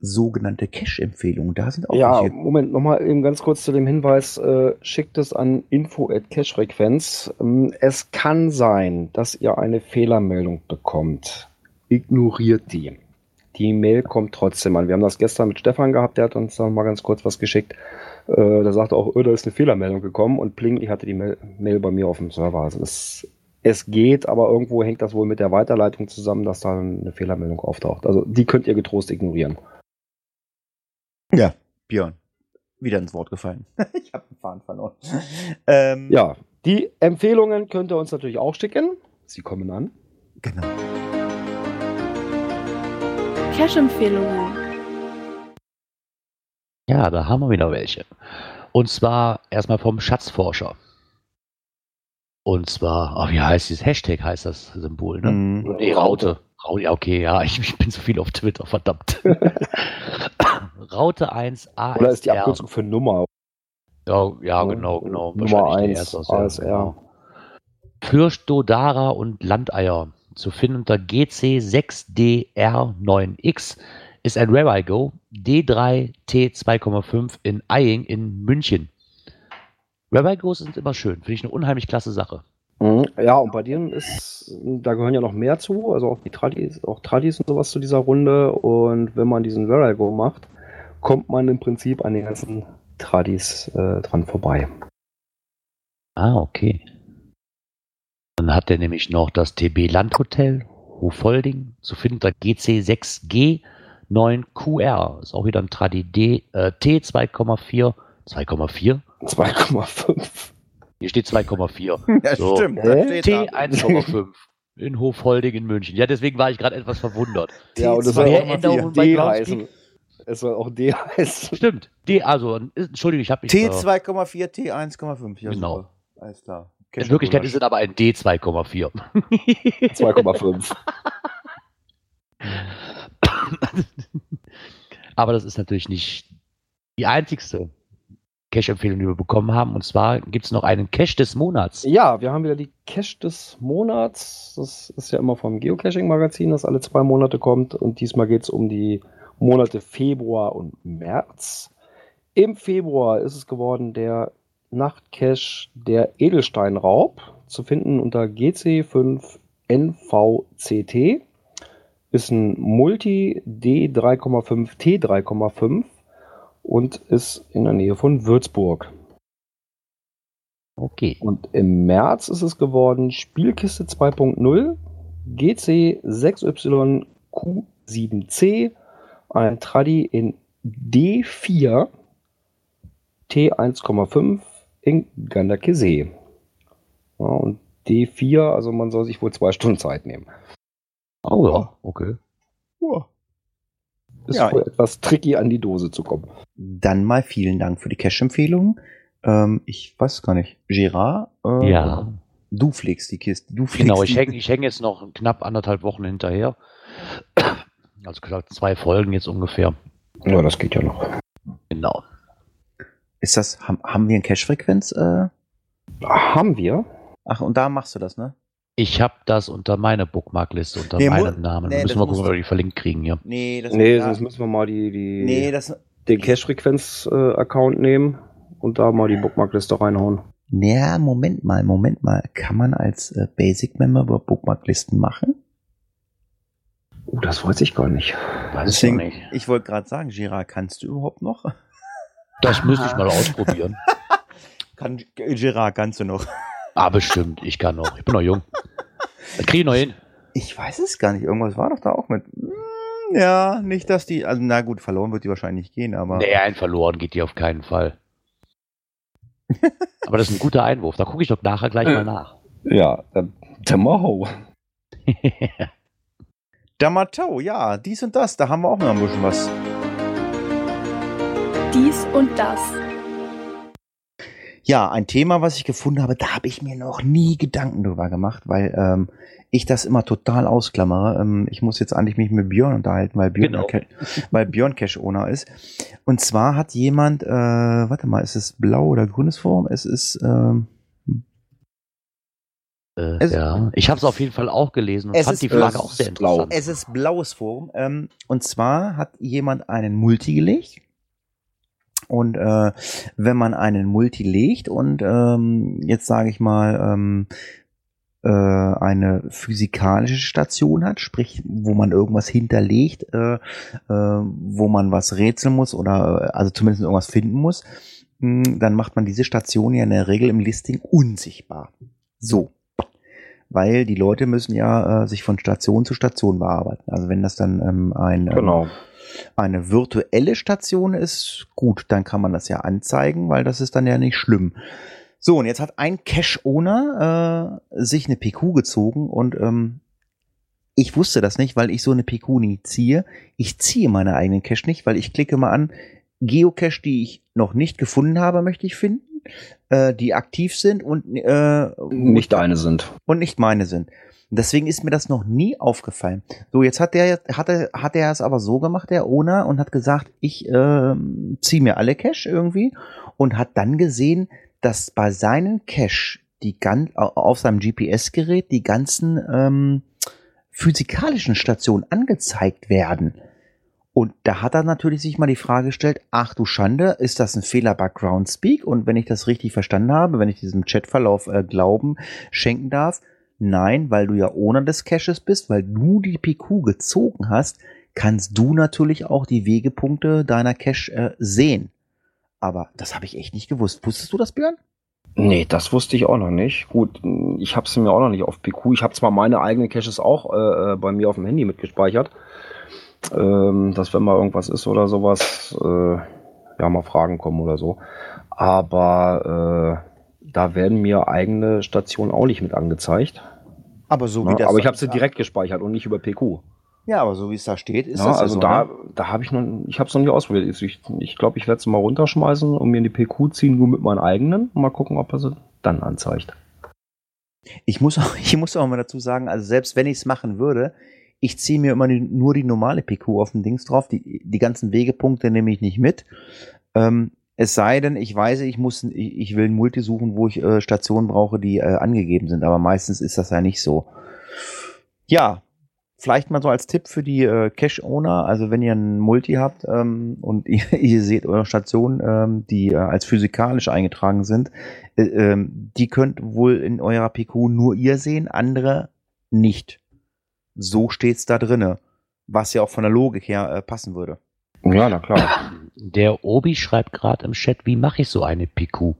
sogenannte Cash-Empfehlungen. Da sind auch Ja, welche. Moment, nochmal eben ganz kurz zu dem Hinweis, äh, schickt es an info.cashfrequenz. Ähm, es kann sein, dass ihr eine Fehlermeldung bekommt. Ignoriert die. Die Mail kommt trotzdem an. Wir haben das gestern mit Stefan gehabt, der hat uns noch mal ganz kurz was geschickt. Äh, da sagte auch, oh, da ist eine Fehlermeldung gekommen und pling, ich hatte die Mail, Mail bei mir auf dem Server. Also es, es geht, aber irgendwo hängt das wohl mit der Weiterleitung zusammen, dass da eine Fehlermeldung auftaucht. Also die könnt ihr getrost ignorieren. Ja, Björn. Wieder ins Wort gefallen. <laughs> ich habe den Faden verloren. Ähm, Ja, die Empfehlungen könnt ihr uns natürlich auch schicken. Sie kommen an. Genau. Cash-Empfehlungen. Ja, da haben wir wieder welche. Und zwar erstmal vom Schatzforscher. Und zwar, oh, wie heißt dieses Hashtag, heißt das Symbol, ne? Mhm. Nee, Raute. Raute, ja, okay, ja, ich, ich bin zu viel auf Twitter, verdammt. <laughs> Raute 1 ASR. Oder ist die Abkürzung für Nummer? Ja, ja, genau, genau. Nummer Wahrscheinlich der 1 erste aus der- ASR. genau. Fürstodara und Landeier zu finden unter GC6DR9X ist ein Rare Go D3T2,5 in Eying in München. Rare Gos sind immer schön, finde ich eine unheimlich klasse Sache. Mhm. Ja, und bei denen ist, da gehören ja noch mehr zu, also auch die Tradis, auch Tradis und sowas zu dieser Runde. Und wenn man diesen Verago macht, kommt man im Prinzip an den ganzen Tradis äh, dran vorbei. Ah, okay. Dann hat er nämlich noch das TB Landhotel Hofolding zu finden unter GC6G9QR. Ist auch wieder ein Tradi D, äh, T2,4. 2,4? 2,5. Hier steht 2,4. <laughs> Ja, So. stimmt. Steht da. T1,5 in Hofholding in München. Ja, deswegen war ich gerade etwas verwundert. <laughs> Ja, und das T2,4. soll Mehr auch Änderungen bei D heißen. Es soll auch D heißen. Stimmt. D, also, Entschuldigung, ich habe mich. äh, T2,4, T1,5. Ja, Genau. super. Alles klar. in Wirklichkeit ist es aber ein D2,4. 2,5. <laughs> Aber das ist natürlich nicht die einzigste Cache-Empfehlung, die wir bekommen haben. Und zwar gibt es noch einen Cache des Monats. Ja, wir haben wieder die Cache des Monats. Das ist ja immer vom Geocaching-Magazin, das alle zwei Monate kommt. Und diesmal geht es um die Monate Februar und März. Im Februar ist es geworden der Nachtcache der Edelsteinraub, zu finden unter GC5NVCT. Ist ein Multi D3,5 T3,5 und ist in der Nähe von Würzburg. Okay. Und im März ist es geworden Spielkiste 2.0 GC6YQ7C, ein Tradi in D4 T1,5 in Gandakesee. Ja, und D4, also man soll sich wohl zwei Stunden Zeit nehmen. Oh ja, okay. Ist Ja. wohl etwas tricky an die Dose zu kommen. Dann mal vielen Dank für die Cash-Empfehlung. Ähm, ich weiß gar nicht. Gerard? Äh, Ja, Du pflegst die Kiste. Du pflegst genau. Ich hänge ich häng jetzt noch knapp anderthalb Wochen hinterher. Also gesagt, zwei Folgen jetzt ungefähr. Ja, das geht ja noch. Genau. Ist das, haben, haben wir eine Cash-Frequenz? Äh? Haben wir? Ach, und da machst du das, ne? Ich habe das unter meiner Bookmarkliste, unter Nee, meinem Namen. nee, müssen wir gucken, ob wir die verlinkt kriegen hier. Nee, das Nee, ja, sonst müssen wir mal die. die Nee, das, den Cache-Frequenz-Account nehmen und da mal die Bookmarkliste reinhauen. Naja, Moment mal, Moment mal. Kann man als äh, Basic-Member über Bookmarklisten machen? Oh, das weiß ich gar nicht. Weiß ich Deswegen, nicht. ich wollte gerade sagen, Gerard, kannst du überhaupt noch? Das müsste ich <laughs> mal ausprobieren. Kann, Gerard, kannst du noch? Ah, bestimmt. Ich kann noch. Ich bin noch jung. Das kriege ich noch hin. Ich weiß es gar nicht. Irgendwas war doch da auch mit. Hm, Ja, nicht, dass die. Also, na gut, verloren wird die wahrscheinlich gehen, aber. Nee, ein verloren geht die auf keinen Fall. Aber das ist ein guter Einwurf. Da gucke ich doch nachher gleich mal nach. Ja, dann, dann mal ho. Damatau, ja, dies und das, da haben wir auch noch ein bisschen was. Dies und das. Ja, ein Thema, was ich gefunden habe, da habe ich mir noch nie Gedanken drüber gemacht, weil ähm, ich das immer total ausklammere. Ähm, ich muss jetzt eigentlich mich mit Björn unterhalten, weil Björn, Genau. Weil Björn Cash Owner ist. Und zwar hat jemand, äh, warte mal, ist es blau oder grünes Forum? Es ist, ähm, Äh, Es- ja. Ich habe es auf jeden Fall auch gelesen und Es fand ist- die Frage auch sehr interessant. es ist blaues Forum. Ähm, und zwar hat jemand einen Multi gelegt. Und äh, wenn man einen Multi legt und ähm, jetzt sage ich mal ähm, äh, eine physikalische Station hat, sprich, wo man irgendwas hinterlegt, äh, äh, wo man was rätseln muss oder äh, also zumindest irgendwas finden muss, mh, dann macht man diese Station ja in der Regel im Listing unsichtbar. So. Weil die Leute müssen ja äh, sich von Station zu Station bearbeiten. Also wenn das dann ähm, ein, ähm, Genau. Eine virtuelle Station ist, gut, dann kann man das ja anzeigen, weil das ist dann ja nicht schlimm. So, und jetzt hat ein Cache-Owner äh, sich eine PQ gezogen und ähm, ich wusste das nicht, weil ich so eine PQ nie ziehe. Ich ziehe meine eigenen Cache nicht, weil ich klicke mal an, Geocache, die ich noch nicht gefunden habe, möchte ich finden, äh, die aktiv sind und äh, Nicht deine sind. und nicht meine sind. Deswegen ist mir das noch nie aufgefallen. So, jetzt hat der, hat er, hat er es aber so gemacht, der Owner, und hat gesagt, ich ähm, ziehe mir alle Cache irgendwie und hat dann gesehen, dass bei seinen Cache die gan auf seinem GPS-Gerät die ganzen ähm, physikalischen Stationen angezeigt werden. Und da hat er natürlich sich mal die Frage gestellt, ach du Schande, ist das ein Fehler bei Groundspeak? Und wenn ich das richtig verstanden habe, wenn ich diesem Chatverlauf äh, Glauben schenken darf, nein, weil du ja ohne des Caches bist, weil du die PQ gezogen hast, kannst du natürlich auch die Wegepunkte deiner Cache äh, sehen. Aber das habe ich echt nicht gewusst. Wusstest du das, Björn? Nee, das wusste ich auch noch nicht. Gut, ich habe es mir auch noch nicht auf PQ. Ich habe zwar meine eigenen Caches auch äh, äh, bei mir auf dem Handy mitgespeichert, ähm, dass wenn mal irgendwas ist oder sowas, äh, ja mal Fragen kommen oder so. Aber äh, da werden mir eigene Stationen auch nicht mit angezeigt. Aber so Ne? Aber ich habe sie direkt gespeichert und nicht über PQ. Ja, aber so wie es da steht, ist Ja, das also so, da, ne? da habe ich noch, ich habe es noch nicht ausprobiert. Ich glaube, ich, glaub, ich werde es mal runterschmeißen und mir in die PQ ziehen, nur mit meinen eigenen. Und mal gucken, ob er sie dann anzeigt. Ich muss auch, <laughs> ich muss auch mal dazu sagen, also selbst wenn ich es machen würde, ich ziehe mir immer nur die normale PQ auf den Dings drauf. Die, die ganzen Wegepunkte nehme ich nicht mit. Ähm, es sei denn, ich weiß, ich muss, ich, ich will ein Multi suchen, wo ich äh, Stationen brauche, die äh, angegeben sind. Aber meistens ist das ja nicht so. Ja, vielleicht mal so als Tipp für die äh, Cache-Owner. Also wenn ihr ein Multi habt ähm, und ihr, <laughs> ihr seht eure Stationen, ähm, die äh, als physikalisch eingetragen sind, äh, ähm, die könnt wohl in eurer PQ nur ihr sehen, andere nicht. So steht's da drinne, was ja auch von der Logik her äh, passen würde. Ja, na klar. Der Obi schreibt gerade im Chat, wie mache ich so eine PQ?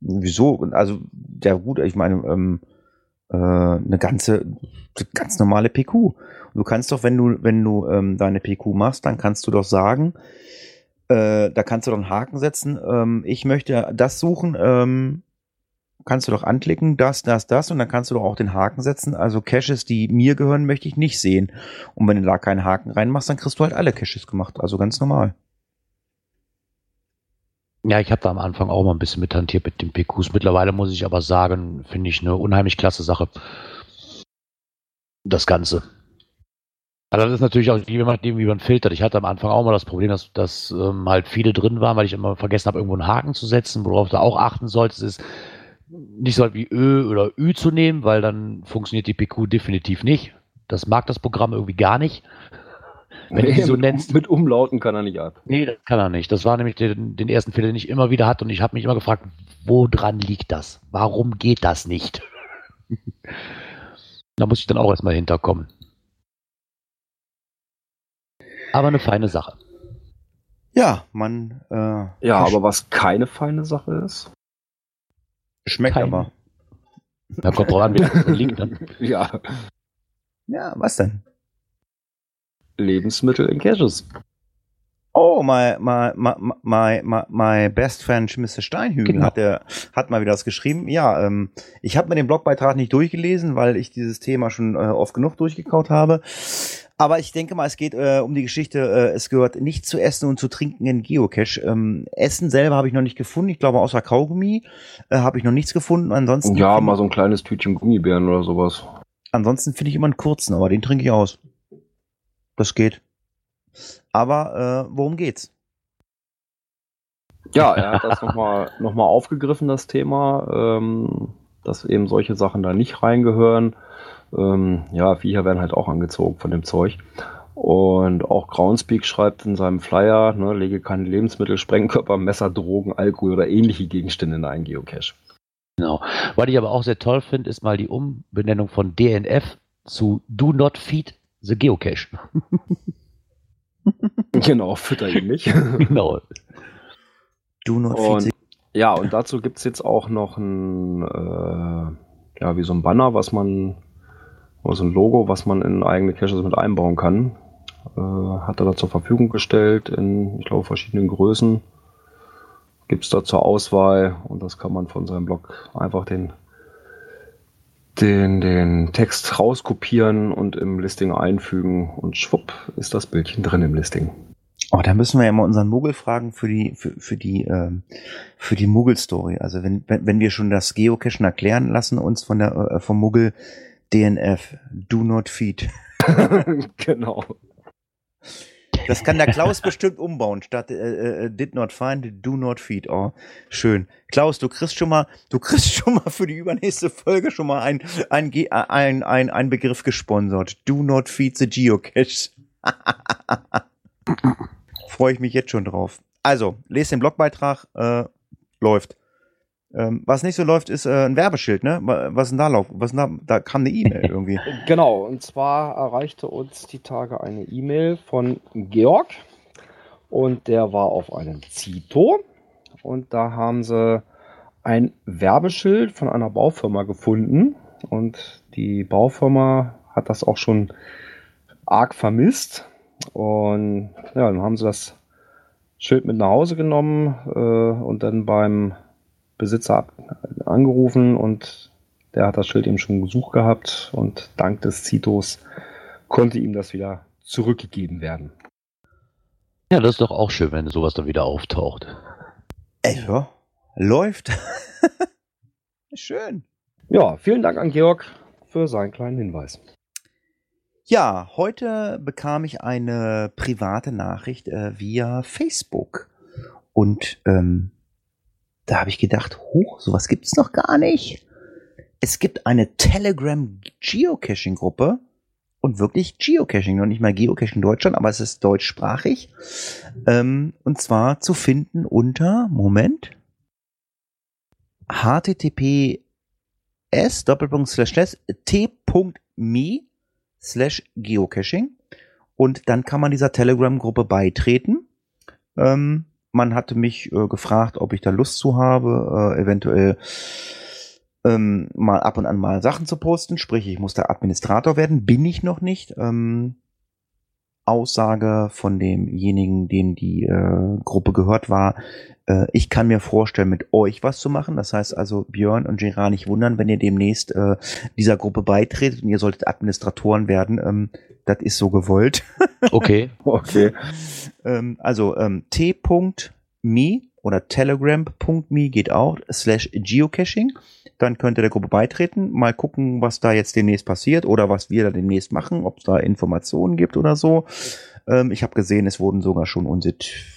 Wieso? Also ja gut, ich meine ähm, äh, eine ganze ganz normale PQ. Du kannst doch, wenn du wenn du ähm, deine PQ machst, dann kannst du doch sagen, äh, da kannst du doch einen Haken setzen. Ähm, ich möchte das suchen. Ähm, kannst du doch anklicken, das, das, das, und dann kannst du doch auch den Haken setzen. Also Caches, die mir gehören, möchte ich nicht sehen. Und wenn du da keinen Haken reinmachst, dann kriegst du halt alle Caches gemacht. Also ganz normal. Ja, ich habe da am Anfang auch mal ein bisschen mit hantiert mit den PQs. Mittlerweile muss ich aber sagen, finde ich eine unheimlich klasse Sache. Das Ganze. Aber das ist natürlich auch je nachdem, wie man filtert. Ich hatte am Anfang auch mal das Problem, dass, dass ähm, halt viele drin waren, weil ich immer vergessen habe, irgendwo einen Haken zu setzen, worauf du auch achten solltest, ist nicht so halt wie Ö oder Ü zu nehmen, weil dann funktioniert die PQ definitiv nicht. Das mag das Programm irgendwie gar nicht. Wenn du die so mit, nennst. mit Umlauten kann er nicht ab. Nee, das kann er nicht. Das war nämlich den, den ersten Fehler, den ich immer wieder hatte und ich habe mich immer gefragt, woran liegt das? Warum geht das nicht? <laughs> da muss ich dann auch erstmal hinterkommen. Aber eine feine Sache. Ja, man äh, Ja, aber was keine feine Sache ist. Schmeckt Keine. aber. Da kommt drauf an, wie das liegt. Dann. <laughs> Ja, Ja, was denn? Lebensmittel in Caches. Oh, my, my, my, my, my, my best friend Mr. Steinhügel Genau. hat, der, hat mal wieder was geschrieben. Ja, ähm, ich habe mir den Blogbeitrag nicht durchgelesen, weil ich dieses Thema schon äh, oft genug durchgekaut habe. Aber ich denke mal, es geht äh, um die Geschichte, äh, es gehört nicht zu essen und zu trinken in Geocache. Ähm, essen selber habe ich noch nicht gefunden. Ich glaube, außer Kaugummi äh, habe ich noch nichts gefunden. Ansonsten Ja, mal so ein kleines Tütchen Gummibären oder sowas. Ansonsten finde ich immer einen kurzen, aber den trinke ich aus. Das geht. Aber äh, worum geht's? Ja, er hat das nochmal <laughs> noch mal aufgegriffen, das Thema, ähm, dass eben solche Sachen da nicht reingehören. Ähm, ja, Viecher werden halt auch angezogen von dem Zeug. Und auch Groundspeak schreibt in seinem Flyer, ne, lege keine Lebensmittel, Sprengkörper, Messer, Drogen, Alkohol oder ähnliche Gegenstände in einen Geocache. Genau. Was ich aber auch sehr toll finde, ist mal die Umbenennung von DNF zu Do Not Feed the Geocache. <laughs> genau, fütter ihn nicht. <laughs> genau. Do not Und, feed ja, und dazu gibt's jetzt auch noch ein, äh, ja, wie so ein Banner, was man, oder so ein Logo, was man in eigene Caches mit einbauen kann. Äh, hat er da zur Verfügung gestellt in, ich glaube, verschiedenen Größen. Gibt's da zur Auswahl und das kann man von seinem Blog einfach den, den, den Text rauskopieren und im Listing einfügen und schwupp ist das Bildchen drin im Listing. Oh, da müssen wir ja mal unseren Muggel fragen für die, für, für die, ähm, für die Muggel-Story. Also wenn, wenn, wir schon das Geocachen erklären lassen, uns von der, äh, vom Muggel DNF, Do Not Feed. <laughs> genau. Das kann der Klaus bestimmt umbauen, statt äh, äh, Did Not Find, Do Not Feed. Oh, schön. Klaus, du kriegst schon mal, du kriegst schon mal für die übernächste Folge schon mal ein, ein, äh, ein, ein, ein Begriff gesponsert. Do Not Feed the Geocache. <laughs> Freue ich mich jetzt schon drauf. Also, lest den Blogbeitrag, äh, läuft. Ähm, was nicht so läuft, ist äh, ein Werbeschild, ne? Wa- Was ist denn da lauf? Was da? Da kam eine E-Mail <laughs> irgendwie. Genau, und zwar erreichte uns die Tage eine E-Mail von Georg und der war auf einem Zito und da haben sie ein Werbeschild von einer Baufirma gefunden und die Baufirma hat das auch schon arg vermisst und ja, dann haben sie das Schild mit nach Hause genommen äh, und dann beim Besitzer angerufen und der hat das Schild eben schon gesucht gehabt und dank des Zitos konnte ihm das wieder zurückgegeben werden. Ja, das ist doch auch schön, wenn sowas dann wieder auftaucht. Ey, ja, läuft. <laughs> Schön. Ja, vielen Dank an Georg für seinen kleinen Hinweis. Ja, heute bekam ich eine private Nachricht äh, via Facebook. Und ähm, da habe ich gedacht, hoch, sowas gibt's noch gar nicht. Es gibt eine Telegram Geocaching Gruppe und wirklich Geocaching, noch nicht mal Geocaching Deutschland, aber es ist deutschsprachig. Ähm, und zwar zu finden unter, Moment, https t.me slash geocaching und dann kann man dieser Telegram-Gruppe beitreten. Ähm, man hatte mich äh, gefragt, ob ich da Lust zu habe, äh, eventuell ähm, mal ab und an mal Sachen zu posten, sprich, ich muss der Administrator werden, bin ich noch nicht. Ähm, Aussage von demjenigen, dem die äh, Gruppe gehört war, äh, ich kann mir vorstellen, mit euch was zu machen. Das heißt also, Björn und Gerard nicht wundern, wenn ihr demnächst äh, dieser Gruppe beitretet und ihr solltet Administratoren werden. Ähm, das ist so gewollt. <laughs> Okay. Okay. ähm, also ähm, t.me oder telegram.me geht auch, slash geocaching. Dann könnt ihr der Gruppe beitreten, mal gucken, was da jetzt demnächst passiert oder was wir da demnächst machen, ob es da Informationen gibt oder so. Ähm, ich habe gesehen, es wurden sogar schon unsere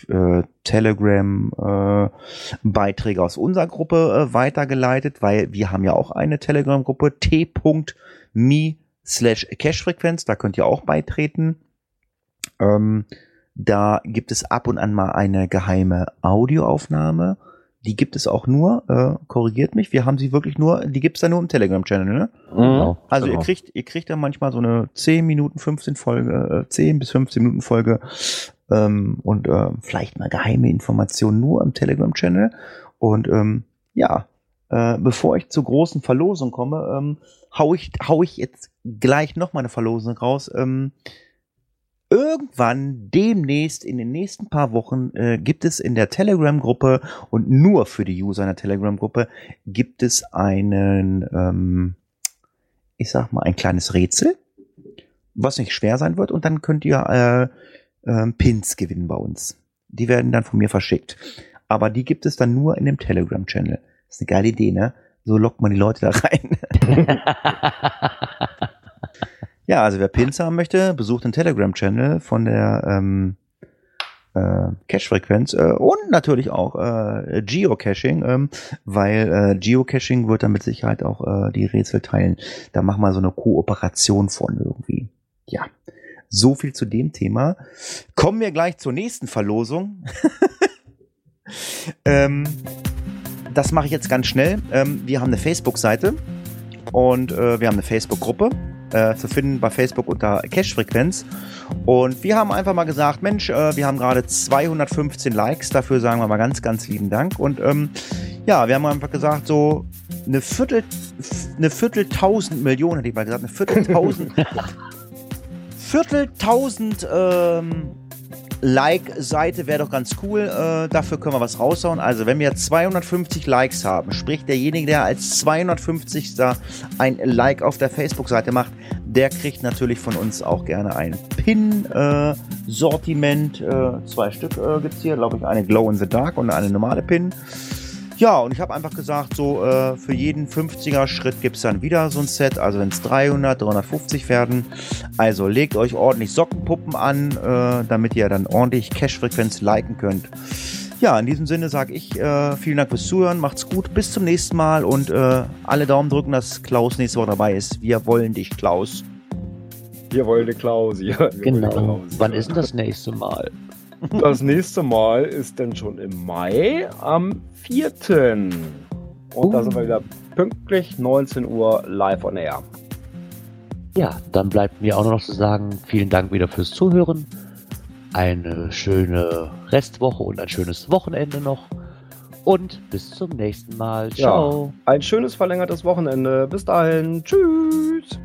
äh, Telegram-Beiträge aus unserer Gruppe äh, weitergeleitet, weil wir haben ja auch eine Telegram-Gruppe t.me slash Cashfrequenz, da könnt ihr auch beitreten. Ähm, da gibt es ab und an mal eine geheime Audioaufnahme. Die gibt es auch nur, äh, korrigiert mich, wir haben sie wirklich nur, die gibt es da nur im Telegram-Channel, ne? Genau. Also Genau. ihr kriegt, ihr kriegt dann manchmal so eine 10 Minuten, 15 Folge, äh, 10 bis 15 Minuten Folge ähm, und äh, vielleicht mal geheime Informationen nur im Telegram-Channel. Und ähm, ja, äh, bevor ich zur großen Verlosung komme, ähm, hau, ich, hau ich jetzt gleich noch mal eine Verlosung raus. Ähm, irgendwann, demnächst, in den nächsten paar Wochen, äh, gibt es in der Telegram-Gruppe und nur für die User in der Telegram-Gruppe gibt es einen, ähm, ich sag mal, ein kleines Rätsel, was nicht schwer sein wird und dann könnt ihr äh, äh, Pins gewinnen bei uns. Die werden dann von mir verschickt. Aber die gibt es dann nur in dem Telegram-Channel. ist eine geile Idee, ne? So lockt man die Leute da rein. <laughs> <laughs> Ja, also wer Pins haben möchte, besucht den Telegram-Channel von der ähm, äh, Cache-Frequenz äh, und natürlich auch äh, Geocaching, ähm, weil äh, Geocaching wird dann mit Sicherheit auch äh, die Rätsel teilen. Da machen wir so eine Kooperation von irgendwie. Ja, so viel zu dem Thema. Kommen wir gleich zur nächsten Verlosung. <laughs> ähm, das mache ich jetzt ganz schnell. Ähm, wir haben eine Facebook-Seite und äh, wir haben eine Facebook-Gruppe äh, zu finden bei Facebook unter Cache-Frequenz. Und wir haben einfach mal gesagt, Mensch, äh, wir haben gerade 215 Likes, dafür sagen wir mal ganz, ganz lieben Dank. Und ähm, ja, wir haben einfach gesagt, so eine Viertel, eine Vierteltausend Millionen, hätte ich mal gesagt, eine Vierteltausend, <laughs> Vierteltausend ähm, Like-Seite wäre doch ganz cool. Äh, dafür können wir was raushauen. Also, wenn wir 250 Likes haben, sprich derjenige, der als 250. ein Like auf der Facebook-Seite macht, der kriegt natürlich von uns auch gerne ein Pin-Sortiment. Äh, zwei Stück äh, gibt es hier, glaube ich, eine Glow in the Dark und eine normale Pin. Ja, und ich habe einfach gesagt, so äh, für jeden 50er Schritt gibt es dann wieder so ein Set. Also wenn es 300, 350 werden. Also legt euch ordentlich Sockenpuppen an, äh, damit ihr dann ordentlich Cash-Frequenz liken könnt. Ja, in diesem Sinne sage ich äh, vielen Dank fürs Zuhören, macht's gut, bis zum nächsten Mal und äh, alle Daumen drücken, dass Klaus nächste Woche dabei ist. Wir wollen dich, Klaus. Wir wollen. Wir wollen eine Genau. Klausi. Wann ist denn das nächste Mal? Das nächste Mal ist dann schon im Mai am 4. Und da sind wir wieder pünktlich 19 Uhr live on air. Ja, dann bleibt mir auch nur noch zu sagen, vielen Dank wieder fürs Zuhören. Eine schöne Restwoche und ein schönes Wochenende noch. Und bis zum nächsten Mal. Ja. Ciao. Ein schönes verlängertes Wochenende. Bis dahin. Tschüss.